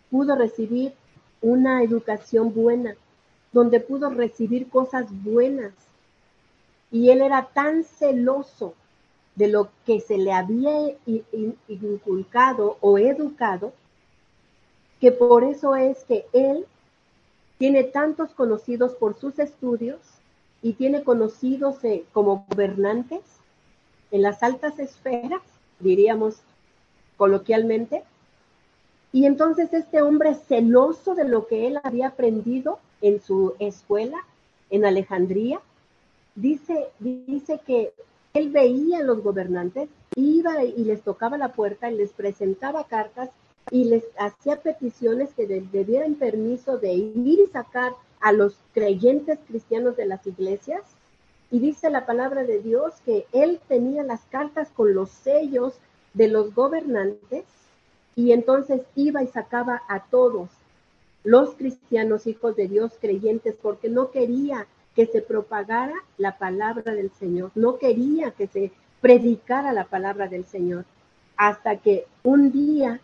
pudo recibir una educación buena, donde pudo recibir cosas buenas. Y él era tan celoso de lo que se le había inculcado o educado, que por eso es que él tiene tantos conocidos por sus estudios y tiene conocidos eh, como gobernantes en las altas esferas, diríamos coloquialmente. Y entonces este hombre celoso de lo que él había aprendido en su escuela en Alejandría, dice, dice que él veía a los gobernantes, iba y les tocaba la puerta y les presentaba cartas y les hacía peticiones que les dieran permiso de ir y sacar a los creyentes cristianos de las iglesias. Y dice la palabra de Dios que él tenía las cartas con los sellos de los gobernantes y entonces iba y sacaba a todos los cristianos hijos de Dios creyentes porque no quería que se propagara la palabra del Señor, no quería que se predicara la palabra del Señor, hasta que un día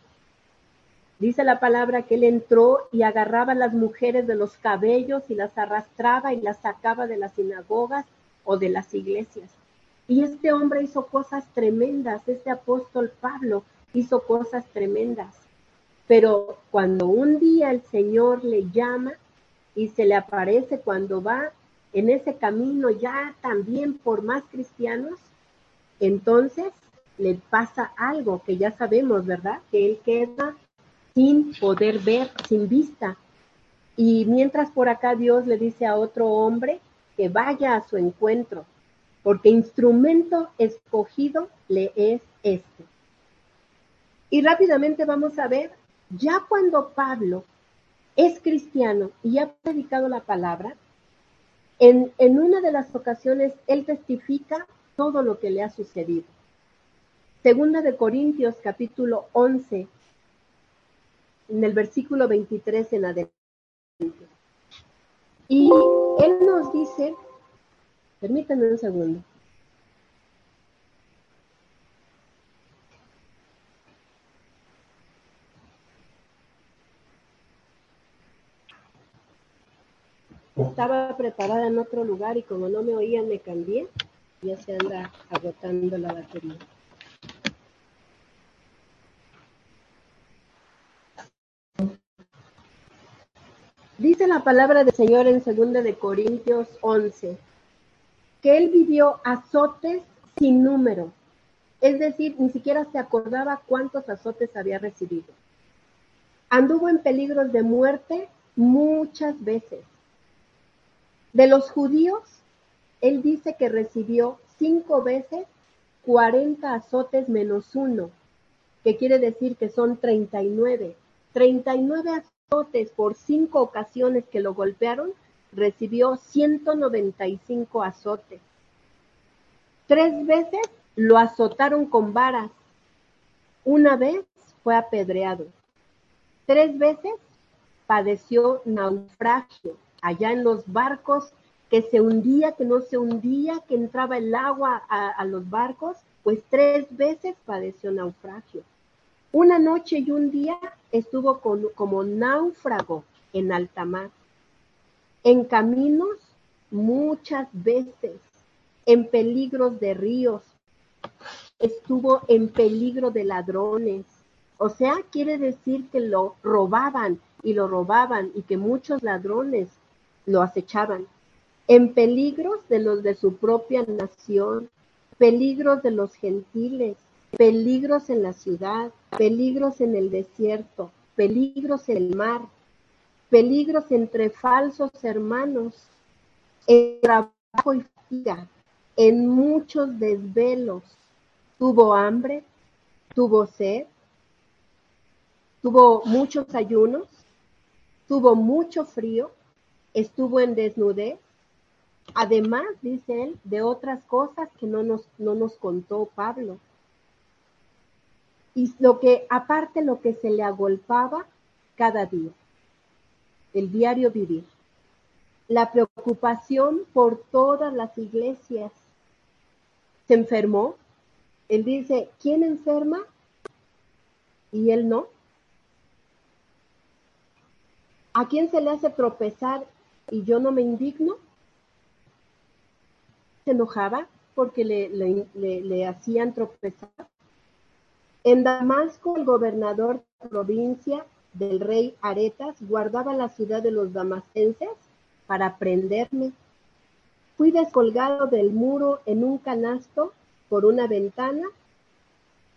Dice la palabra que él entró y agarraba a las mujeres de los cabellos y las arrastraba y las sacaba de las sinagogas o de las iglesias. Y este hombre hizo cosas tremendas, este apóstol Pablo hizo cosas tremendas. Pero cuando un día el Señor le llama y se le aparece cuando va en ese camino ya también por más cristianos, entonces le pasa algo que ya sabemos, ¿verdad? Que él queda sin poder ver, sin vista. Y mientras por acá Dios le dice a otro hombre que vaya a su encuentro, porque instrumento escogido le es este. Y rápidamente vamos a ver, ya cuando Pablo es cristiano y ha predicado la palabra, en, en una de las ocasiones él testifica todo lo que le ha sucedido. Segunda de Corintios capítulo 11, en el versículo 23 en adelante. Y él nos dice, permítanme un segundo. Estaba preparada en otro lugar y como no me oían me cambié. Ya se anda agotando la batería. Dice la palabra del Señor en 2 de Corintios 11, que él vivió azotes sin número, es decir, ni siquiera se acordaba cuántos azotes había recibido. Anduvo en peligros de muerte muchas veces. De los judíos, él dice que recibió cinco veces 40 azotes menos uno, que quiere decir que son 39. 39 azotes por cinco ocasiones que lo golpearon, recibió 195 azotes. Tres veces lo azotaron con varas. Una vez fue apedreado. Tres veces padeció naufragio allá en los barcos que se hundía, que no se hundía, que entraba el agua a, los barcos, pues tres veces padeció naufragio. Una noche y un día estuvo como náufrago en alta mar. En caminos muchas veces, en peligros de ríos, estuvo en peligro de ladrones. O sea, quiere decir que lo robaban y lo robaban y que muchos ladrones lo acechaban. En peligros de los de su propia nación, peligros de los gentiles, peligros en la ciudad, peligros en el desierto, peligros en el mar, peligros entre falsos hermanos, en trabajo y fatiga, en muchos desvelos. Tuvo hambre, tuvo sed, tuvo muchos ayunos, tuvo mucho frío, estuvo en desnudez, Además, dice él, de otras cosas que no nos, no nos contó Pablo. Y lo que, aparte lo que se le agolpaba cada día, el diario vivir, la preocupación por todas las iglesias. Se enfermó. Él dice, ¿quién enferma? Y él no. ¿A quién se le hace tropezar y yo no me indigno? se enojaba porque le, hacían tropezar. En Damasco, el gobernador de la provincia del rey Aretas guardaba la ciudad de los damasenses para prenderme. Fui descolgado del muro en un canasto por una ventana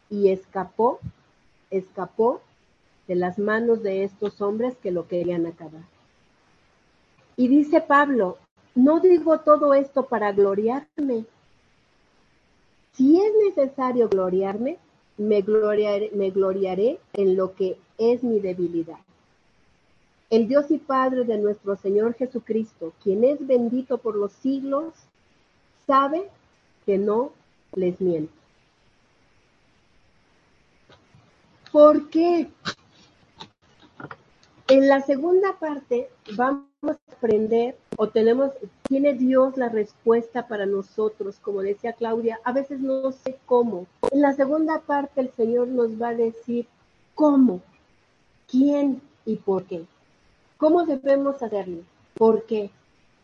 y escapó, escapó de las manos de estos hombres que lo querían acabar. Y dice Pablo, no digo todo esto para gloriarme. Si es necesario gloriarme, me gloriaré, me gloriaré en lo que es mi debilidad. El Dios y Padre de nuestro Señor Jesucristo, quien es bendito por los siglos, sabe que no les miento. ¿Por qué? En la segunda parte vamos aprender o tenemos, tiene Dios la respuesta para nosotros, como decía Claudia, a veces no sé cómo. En la segunda parte el Señor nos va a decir cómo, quién y por qué. ¿Cómo debemos hacerlo? ¿Por qué?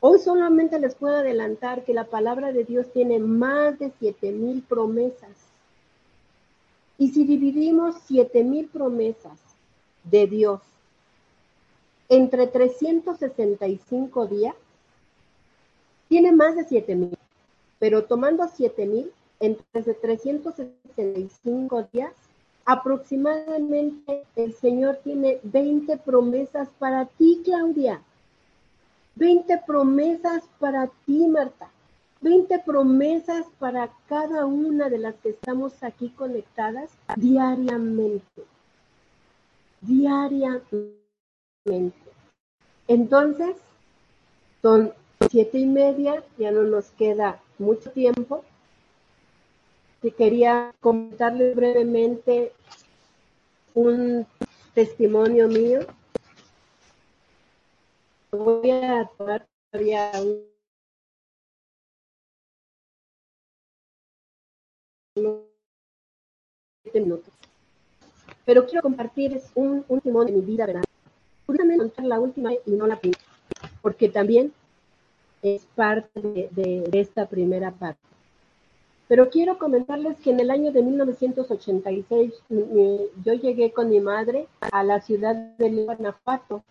Hoy solamente les puedo adelantar que la palabra de Dios tiene más de siete mil promesas. Y si dividimos siete mil promesas de Dios entre 365 días, tiene más de 7000, pero tomando 7000, entre 365 días, aproximadamente el Señor tiene 20 promesas para ti, Claudia. 20 promesas para ti, Marta. 20 promesas para cada una de las que estamos aquí conectadas diariamente. Diariamente. Entonces, son siete y media, ya no nos queda mucho tiempo. Que quería comentarles brevemente un testimonio mío. Voy a tomar todavía un minutos. Pero quiero compartir un, un testimonio de mi vida, ¿verdad? Contar la última y no la primera, porque también es parte de, esta primera parte. Pero quiero comentarles que en el año de 1986 yo llegué con mi madre a la ciudad de Guanajuato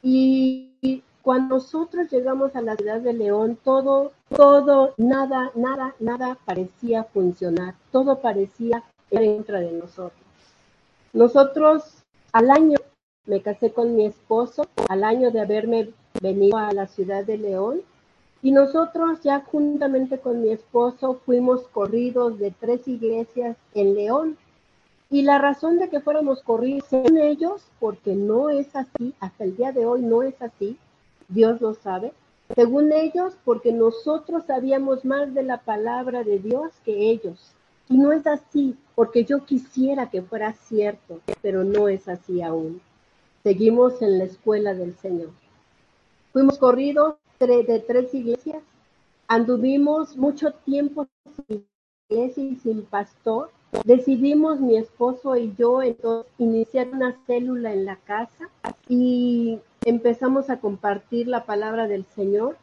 y cuando nosotros llegamos a la ciudad de León, todo, todo, nada, nada, nada parecía funcionar, todo parecía dentro de nosotros. Nosotros al año me casé con mi esposo al año de haberme venido a la ciudad de León. Y nosotros ya juntamente con mi esposo fuimos corridos de tres iglesias en León. Y la razón de que fuéramos corridos en ellos, porque no es así, hasta el día de hoy no es así, Dios lo sabe, según ellos, porque nosotros sabíamos más de la palabra de Dios que ellos. Y no es así, porque yo quisiera que fuera cierto, pero no es así aún. Seguimos en la escuela del Señor. Fuimos corridos de tres iglesias, anduvimos mucho tiempo sin iglesia y sin pastor. Decidimos mi esposo y yo entonces iniciar una célula en la casa y empezamos a compartir la palabra del Señor.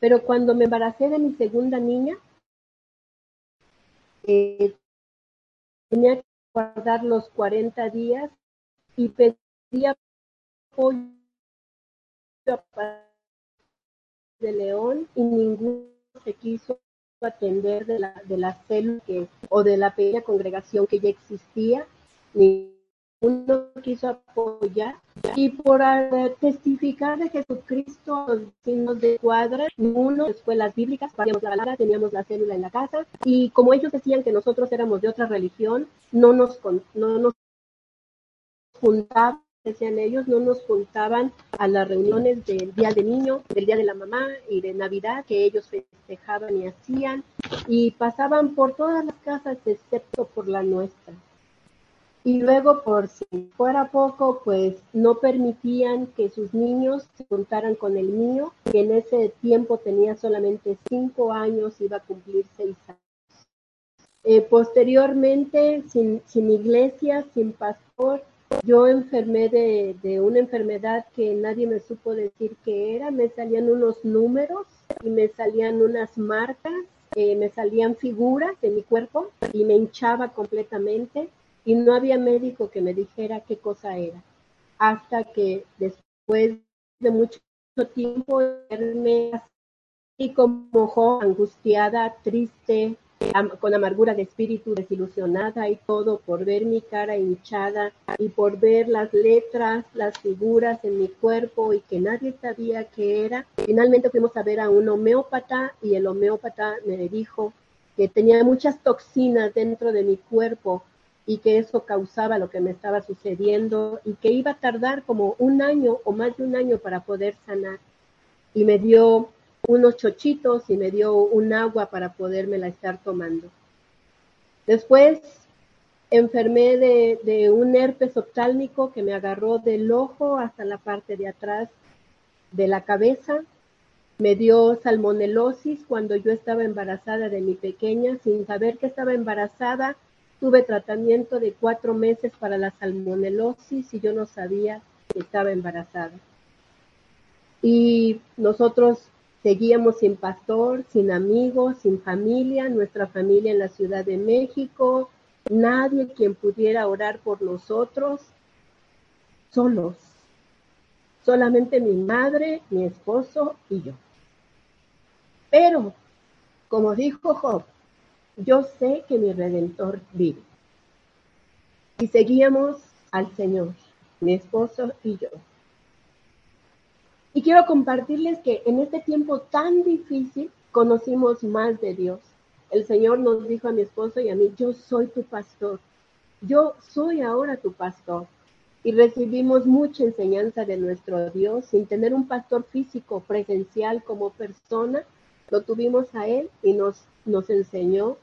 Pero cuando me embaracé de mi segunda niña, eh, tenía que guardar los 40 días y pedía apoyo de León y ninguno se quiso atender de la, de la célula o de la pequeña congregación que ya existía, ninguno quiso apoyar. Y por eh, testificar de Jesucristo los vecinos de cuadra, ninguno escuelas bíblicas, teníamos la palabra, teníamos la célula en la casa, y como ellos decían que nosotros éramos de otra religión, no nos, no nos juntaban decían ellos, no nos juntaban a las reuniones del Día de Niño, del Día de la Mamá y de Navidad que ellos festejaban y hacían, y pasaban por todas las casas excepto por la nuestra. Y luego, por si fuera poco, pues no permitían que sus niños se juntaran con el mío, que en ese tiempo tenía solamente cinco años, iba a cumplir seis años. Eh, posteriormente, sin iglesia, sin pastor, yo enfermé de, una enfermedad que nadie me supo decir qué era. Me salían unos números y me salían unas marcas, eh, me salían figuras de mi cuerpo y me hinchaba completamente y no había médico que me dijera qué cosa era. Hasta que después de mucho tiempo así como angustiada, triste, con amargura de espíritu, desilusionada y todo por ver mi cara hinchada y por ver las letras, las figuras en mi cuerpo y que nadie sabía qué era. Finalmente fuimos a ver a un homeópata y el homeópata me dijo que tenía muchas toxinas dentro de mi cuerpo y que eso causaba lo que me estaba sucediendo y que iba a tardar como un año o más de un año para poder sanar. Y me dio unos chochitos y me dio un agua para podérmela estar tomando. Después enfermé de, de, un herpes oftálmico que me agarró del ojo hasta la parte de atrás de la cabeza. Me dio salmonelosis cuando yo estaba embarazada de mi pequeña. Sin saber que estaba embarazada, tuve tratamiento de cuatro meses para la salmonelosis y yo no sabía que estaba embarazada. Y nosotros Seguíamos sin pastor, sin amigos, sin familia, nuestra familia en la Ciudad de México, nadie quien pudiera orar por nosotros, solos. Solamente mi madre, mi esposo y yo. Pero, como dijo Job, yo sé que mi redentor vive. Y seguíamos al Señor, mi esposo y yo. Y quiero compartirles que en este tiempo tan difícil conocimos más de Dios. El Señor nos dijo a mi esposo y a mí, yo soy tu pastor. Yo soy ahora tu pastor. Y recibimos mucha enseñanza de nuestro Dios sin tener un pastor físico presencial como persona. Lo tuvimos a Él y nos, nos enseñó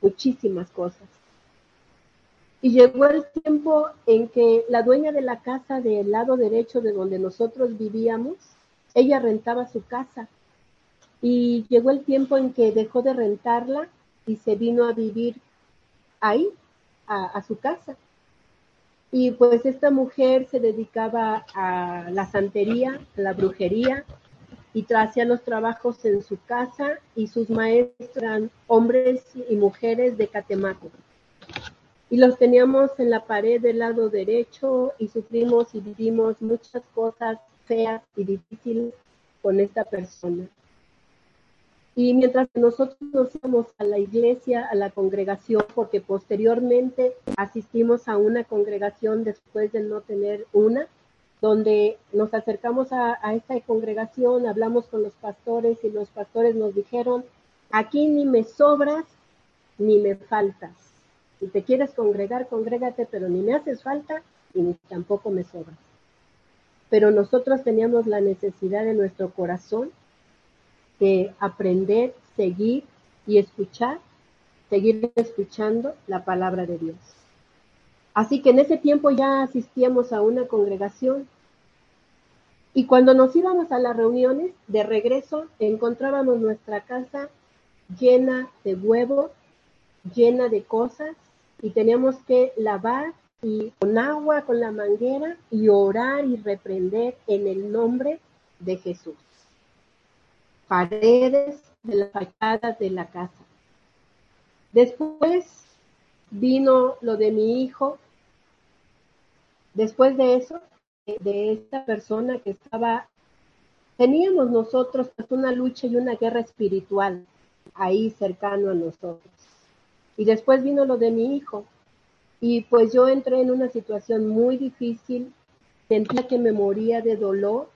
muchísimas cosas. Y llegó el tiempo en que la dueña de la casa del lado derecho de donde nosotros vivíamos ella rentaba su casa y llegó el tiempo en que dejó de rentarla y se vino a vivir ahí, a, su casa. Y pues esta mujer se dedicaba a la santería, a la brujería, y hacía los trabajos en su casa y sus maestros eran hombres y mujeres de Catemaco. Y los teníamos en la pared del lado derecho y sufrimos y vivimos muchas cosas feas y difíciles con esta persona. Y mientras nosotros nos íbamos a la iglesia, a la congregación, porque posteriormente asistimos a una congregación después de no tener una, donde nos acercamos a, a, esta congregación, hablamos con los pastores y los pastores nos dijeron, aquí ni me sobras ni me faltas. Si te quieres congregar, congrégate, pero ni me haces falta y ni tampoco me sobras. Pero nosotros teníamos la necesidad de nuestro corazón de aprender, seguir y escuchar, seguir escuchando la palabra de Dios. Así que en ese tiempo ya asistíamos a una congregación y cuando nos íbamos a las reuniones, de regreso encontrábamos nuestra casa llena de huevos, llena de cosas y teníamos que lavar y con agua, con la manguera y orar y reprender en el nombre de Jesús. Paredes de las fachadas de la casa. Después vino lo de mi hijo. Después de eso, de esta persona que estaba, teníamos nosotros pues, una lucha y una guerra espiritual ahí cercano a nosotros. Y después vino lo de mi hijo. Y pues yo entré en una situación muy difícil, sentía que me moría de dolor,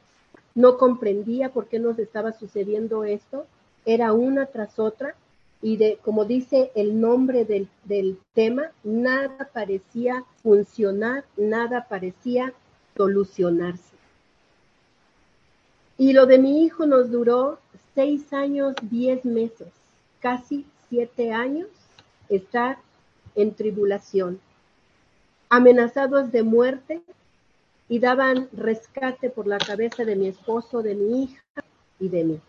no comprendía por qué nos estaba sucediendo esto, era una tras otra y de, como dice el nombre del, del tema, nada parecía funcionar, nada parecía solucionarse. Y lo de mi hijo nos duró seis años, diez meses, casi siete años, estar en tribulación, amenazados de muerte y daban rescate por la cabeza de mi esposo, de mi hija y de mí.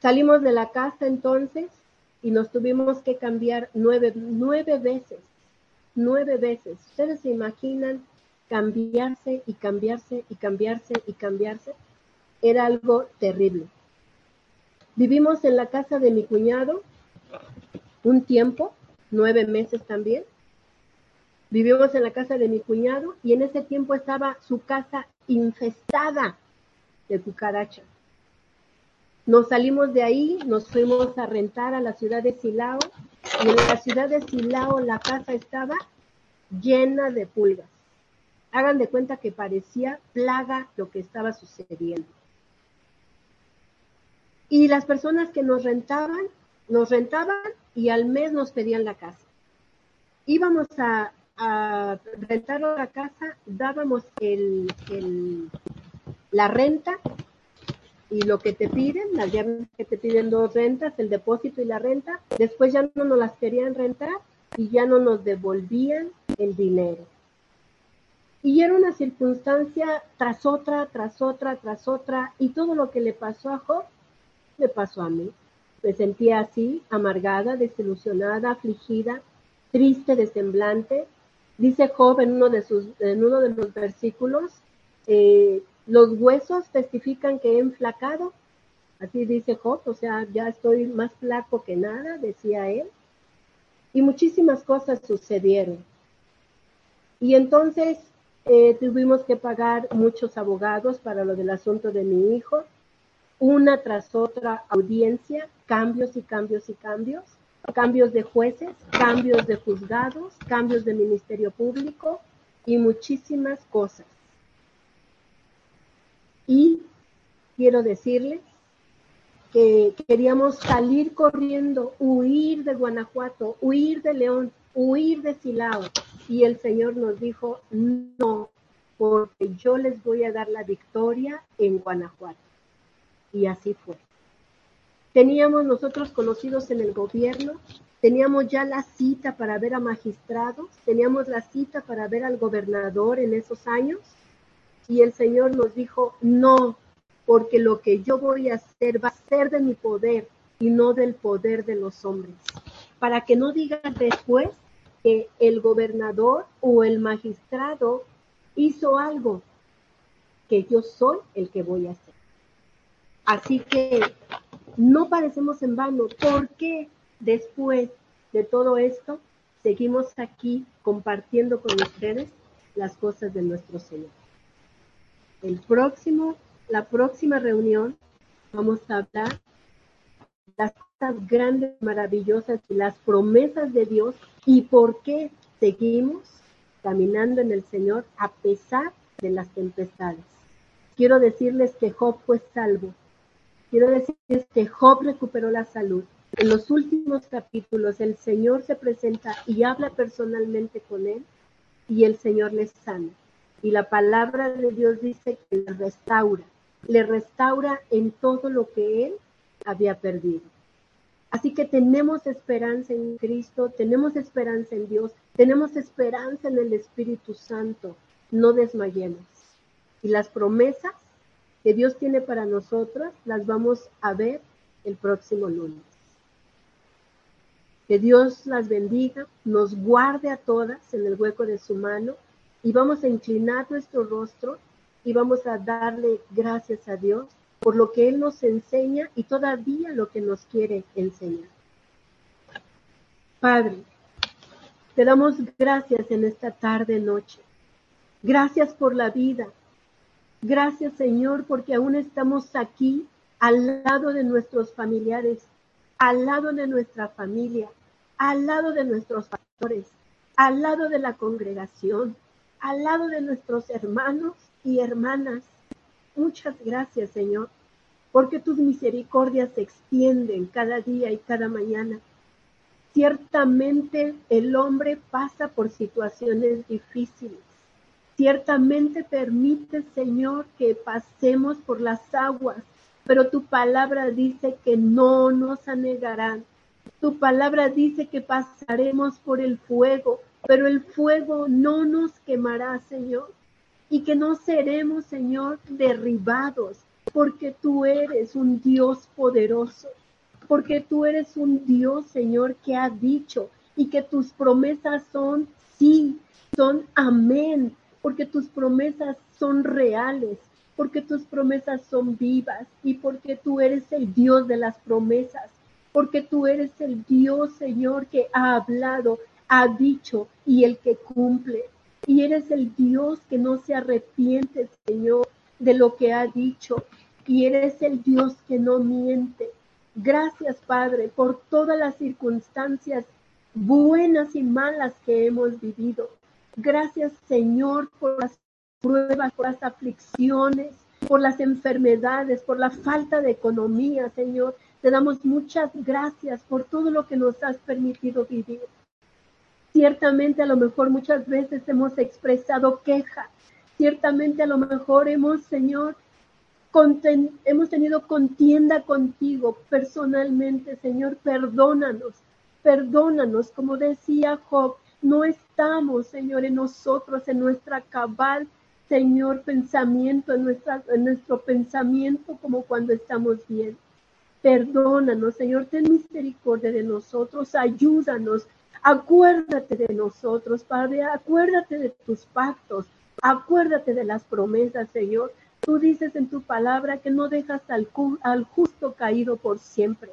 Salimos de la casa entonces y nos tuvimos que cambiar nueve, nueve veces, nueve veces. Ustedes se imaginan cambiarse y cambiarse y cambiarse y cambiarse. Era algo terrible. Vivimos en la casa de mi cuñado un tiempo, nueve meses también. Vivimos en la casa de mi cuñado y en ese tiempo estaba su casa infestada de cucarachas. Nos salimos de ahí, nos fuimos a rentar a la ciudad de Silao y en la ciudad de Silao la casa estaba llena de pulgas. Hagan de cuenta que parecía plaga lo que estaba sucediendo. Y las personas que nos rentaban, nos rentaban y al mes nos pedían la casa. Íbamos a, rentar la casa, dábamos el, la renta y lo que te piden, las llaves que te piden dos rentas, el depósito y la renta, después ya no nos las querían rentar y ya no nos devolvían el dinero. Y era una circunstancia tras otra, tras otra, tras otra, y todo lo que le pasó a Job, me pasó a mí. Me sentía así, amargada, desilusionada, afligida, triste de semblante. Dice Job en uno de, sus, en uno de los versículos, eh, los huesos testifican que he enflacado. Así dice Job, o sea, ya estoy más flaco que nada, decía él. Y muchísimas cosas sucedieron. Y entonces eh, tuvimos que pagar muchos abogados para lo del asunto de mi hijo una tras otra audiencia, cambios y cambios y cambios, cambios de jueces, cambios de juzgados, cambios de ministerio público y muchísimas cosas. Y quiero decirles que queríamos salir corriendo, huir de Guanajuato, huir de León, huir de Silao. Y el Señor nos dijo, no, porque yo les voy a dar la victoria en Guanajuato y así fue. Teníamos nosotros conocidos en el gobierno, teníamos ya la cita para ver a magistrados, teníamos la cita para ver al gobernador en esos años y el Señor nos dijo, no, porque lo que yo voy a hacer va a ser de mi poder y no del poder de los hombres. Para que no digan después que el gobernador o el magistrado hizo algo, que yo soy el que voy a hacer. Así que no parecemos en vano. ¿Por qué después de todo esto seguimos aquí compartiendo con ustedes las cosas de nuestro Señor? El próximo, la próxima reunión vamos a hablar de las cosas grandes, maravillosas y las promesas de Dios y por qué seguimos caminando en el Señor a pesar de las tempestades. Quiero decirles que Job fue salvo. Quiero decirles que Job recuperó la salud. En los últimos capítulos el Señor se presenta y habla personalmente con él y el Señor le sana. Y la palabra de Dios dice que le restaura, le restaura en todo lo que él había perdido. Así que tenemos esperanza en Cristo, tenemos esperanza en Dios, tenemos esperanza en el Espíritu Santo. No desmayemos. Y las promesas que Dios tiene para nosotras las vamos a ver el próximo lunes. Que Dios las bendiga, nos guarde a todas en el hueco de su mano y vamos a inclinar nuestro rostro y vamos a darle gracias a Dios por lo que Él nos enseña y todavía lo que nos quiere enseñar. Padre, te damos gracias en esta tarde, noche. Gracias por la vida. Gracias, Señor, porque aún estamos aquí al lado de nuestros familiares, al lado de nuestra familia, al lado de nuestros pastores, al lado de la congregación, al lado de nuestros hermanos y hermanas Muchas gracias, Señor, porque tus misericordias se extienden cada día y cada mañana. Ciertamente el hombre pasa por situaciones difíciles. Ciertamente permite, Señor, que pasemos por las aguas, pero tu palabra dice que no nos anegarán. Tu palabra dice que pasaremos por el fuego, pero el fuego no nos quemará, Señor y que no seremos, Señor, derribados, porque tú eres un Dios poderoso, porque tú eres un Dios, Señor, que ha dicho y que tus promesas son sí, son amén, porque tus promesas son reales, porque tus promesas son vivas y porque tú eres el Dios de las promesas, porque tú eres el Dios, Señor, que ha hablado, ha dicho y el que cumple y eres el Dios que no se arrepiente, Señor, de lo que ha dicho, y eres el Dios que no miente. Gracias, Padre, por todas las circunstancias buenas y malas que hemos vivido. Gracias, Señor, por las pruebas, por las aflicciones, por las enfermedades, por la falta de economía, Señor. Te damos muchas gracias por todo lo que nos has permitido vivir. Ciertamente a lo mejor muchas veces hemos expresado queja. Ciertamente a lo mejor hemos, Señor, hemos tenido contienda contigo personalmente, Señor, perdónanos, perdónanos. Como decía Job, no estamos, Señor, en nosotros, en nuestra cabal, Señor, pensamiento, en, nuestra, en nuestro pensamiento como cuando estamos bien. Perdónanos, Señor, ten misericordia de nosotros, ayúdanos Acuérdate de nosotros, Padre, acuérdate de tus pactos, acuérdate de las promesas, Señor. Tú dices en tu palabra que no dejas al, al justo caído por siempre.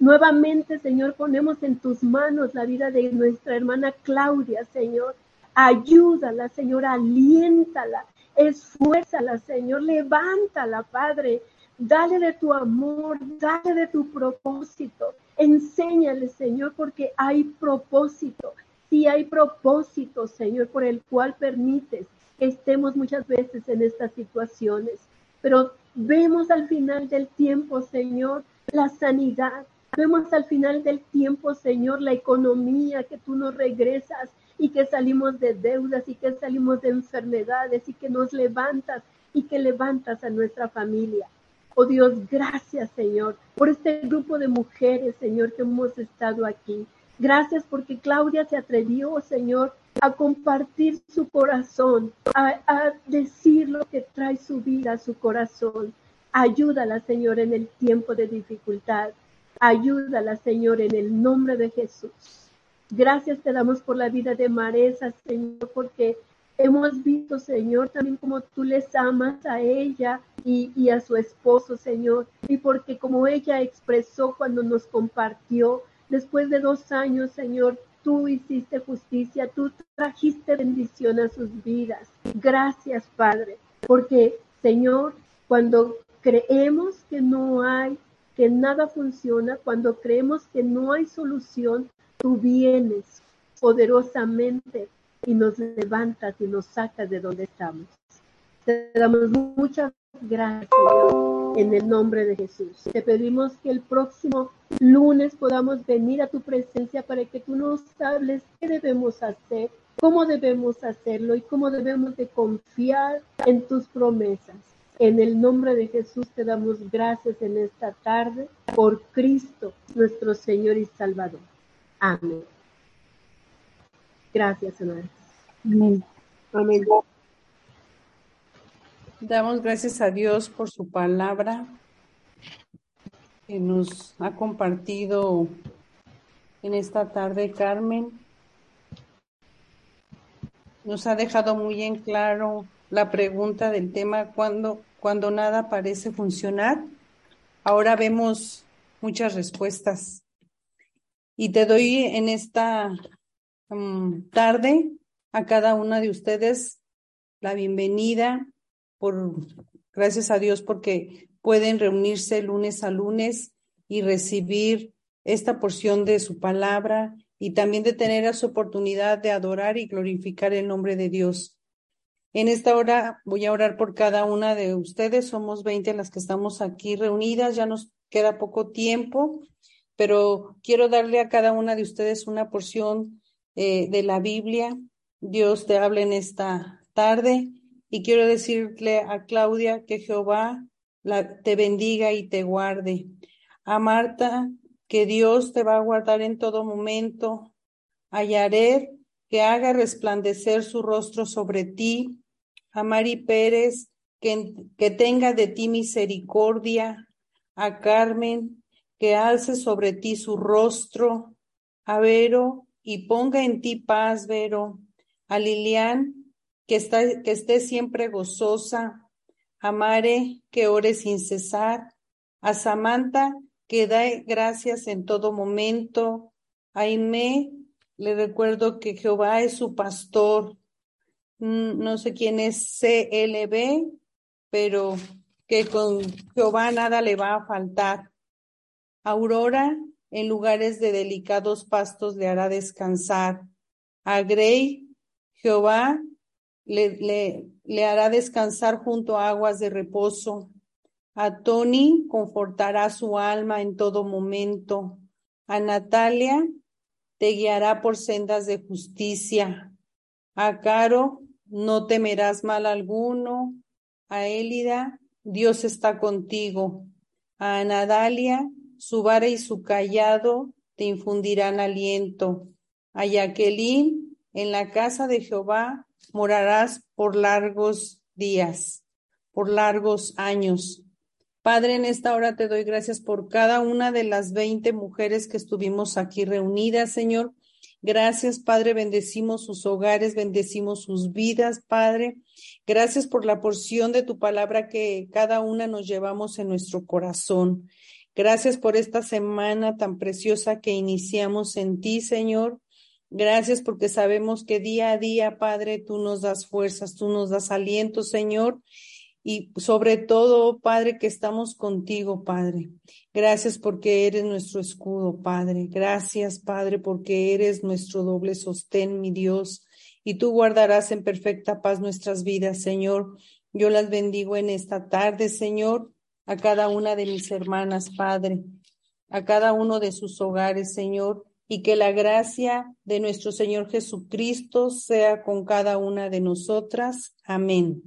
Nuevamente, Señor, ponemos en tus manos la vida de nuestra hermana Claudia, Señor. Ayúdala, Señor, aliéntala, esfuérzala, Señor, levántala, Padre. Dale de tu amor, dale de tu propósito. Enséñale, Señor, porque hay propósito. Sí hay propósito, Señor, por el cual permites que estemos muchas veces en estas situaciones. Pero vemos al final del tiempo, Señor, la sanidad. Vemos al final del tiempo, Señor, la economía que tú nos regresas y que salimos de deudas y que salimos de enfermedades y que nos levantas y que levantas a nuestra familia. Oh Dios, gracias Señor por este grupo de mujeres, Señor, que hemos estado aquí. Gracias porque Claudia se atrevió, Señor, a compartir su corazón, a, decir lo que trae su vida a su corazón. Ayúdala, Señor, en el tiempo de dificultad. Ayúdala, Señor, en el nombre de Jesús. Gracias te damos por la vida de Maresa, Señor, porque Hemos visto, Señor, también como tú les amas a ella y, a su esposo, Señor, y porque como ella expresó cuando nos compartió, después de dos años, Señor, tú hiciste justicia, tú trajiste bendición a sus vidas. Gracias, Padre, porque, Señor, cuando creemos que no hay, que nada funciona, cuando creemos que no hay solución, tú vienes poderosamente y nos levantas y nos sacas de donde estamos. Te damos muchas gracias, en el nombre de Jesús. Te pedimos que el próximo lunes podamos venir a tu presencia para que tú nos hables qué debemos hacer, cómo debemos hacerlo y cómo debemos de confiar en tus promesas. En el nombre de Jesús te damos gracias en esta tarde por Cristo, nuestro Señor y Salvador. Amén. Gracias, hermanos. Amén. Amén. Damos gracias a Dios por su palabra que nos ha compartido en esta tarde, Carmen. Nos ha dejado muy en claro la pregunta del tema cuando, cuando nada parece funcionar. Ahora vemos muchas respuestas. Y te doy en esta um, tarde a cada una de ustedes la bienvenida por gracias a Dios porque pueden reunirse lunes a lunes y recibir esta porción de su palabra y también de tener esa oportunidad de adorar y glorificar el nombre de Dios. En esta hora voy a orar por cada una de ustedes. Somos 20 las que estamos aquí reunidas. Ya nos queda poco tiempo, pero quiero darle a cada una de ustedes una porción eh, de la Biblia. Dios te hable en esta tarde y quiero decirle a Claudia que Jehová la, te bendiga y te guarde. A Marta, que Dios te va a guardar en todo momento. A Yared, que haga resplandecer su rostro sobre ti. A Mari Pérez, que, que tenga de ti misericordia. A Carmen, que alce sobre ti su rostro. A Vero, y ponga en ti paz, Vero. A Lilian, que, está, que esté siempre gozosa, a Mare, que ore sin cesar, a Samantha, que da gracias en todo momento, a Aime, le recuerdo que Jehová es su pastor, no sé quién es CLB, pero que con Jehová nada le va a faltar. Aurora, en lugares de delicados pastos le hará descansar. A Grey, Jehová le, le, hará descansar junto a aguas de reposo. A Tony confortará su alma en todo momento. A Natalia te guiará por sendas de justicia. A Caro no temerás mal alguno. A Élida, Dios está contigo. A Nadalia, su vara y su callado te infundirán aliento. A Jacqueline, en la casa de Jehová morarás por largos días, por largos años. Padre, en esta hora te doy gracias por cada una de las veinte mujeres que estuvimos aquí reunidas, Señor. Gracias, Padre, bendecimos sus hogares, bendecimos sus vidas, Padre. Gracias por la porción de tu palabra que cada una nos llevamos en nuestro corazón. Gracias por esta semana tan preciosa que iniciamos en ti, Señor. Gracias porque sabemos que día a día, Padre, tú nos das fuerzas, tú nos das aliento, Señor. Y sobre todo, Padre, que estamos contigo, Padre. Gracias porque eres nuestro escudo, Padre. Gracias, Padre, porque eres nuestro doble sostén, mi Dios. Y tú guardarás en perfecta paz nuestras vidas, Señor. Yo las bendigo en esta tarde, Señor, a cada una de mis hermanas, Padre, a cada uno de sus hogares, Señor y que la gracia de nuestro Señor Jesucristo sea con cada una de nosotras. Amén.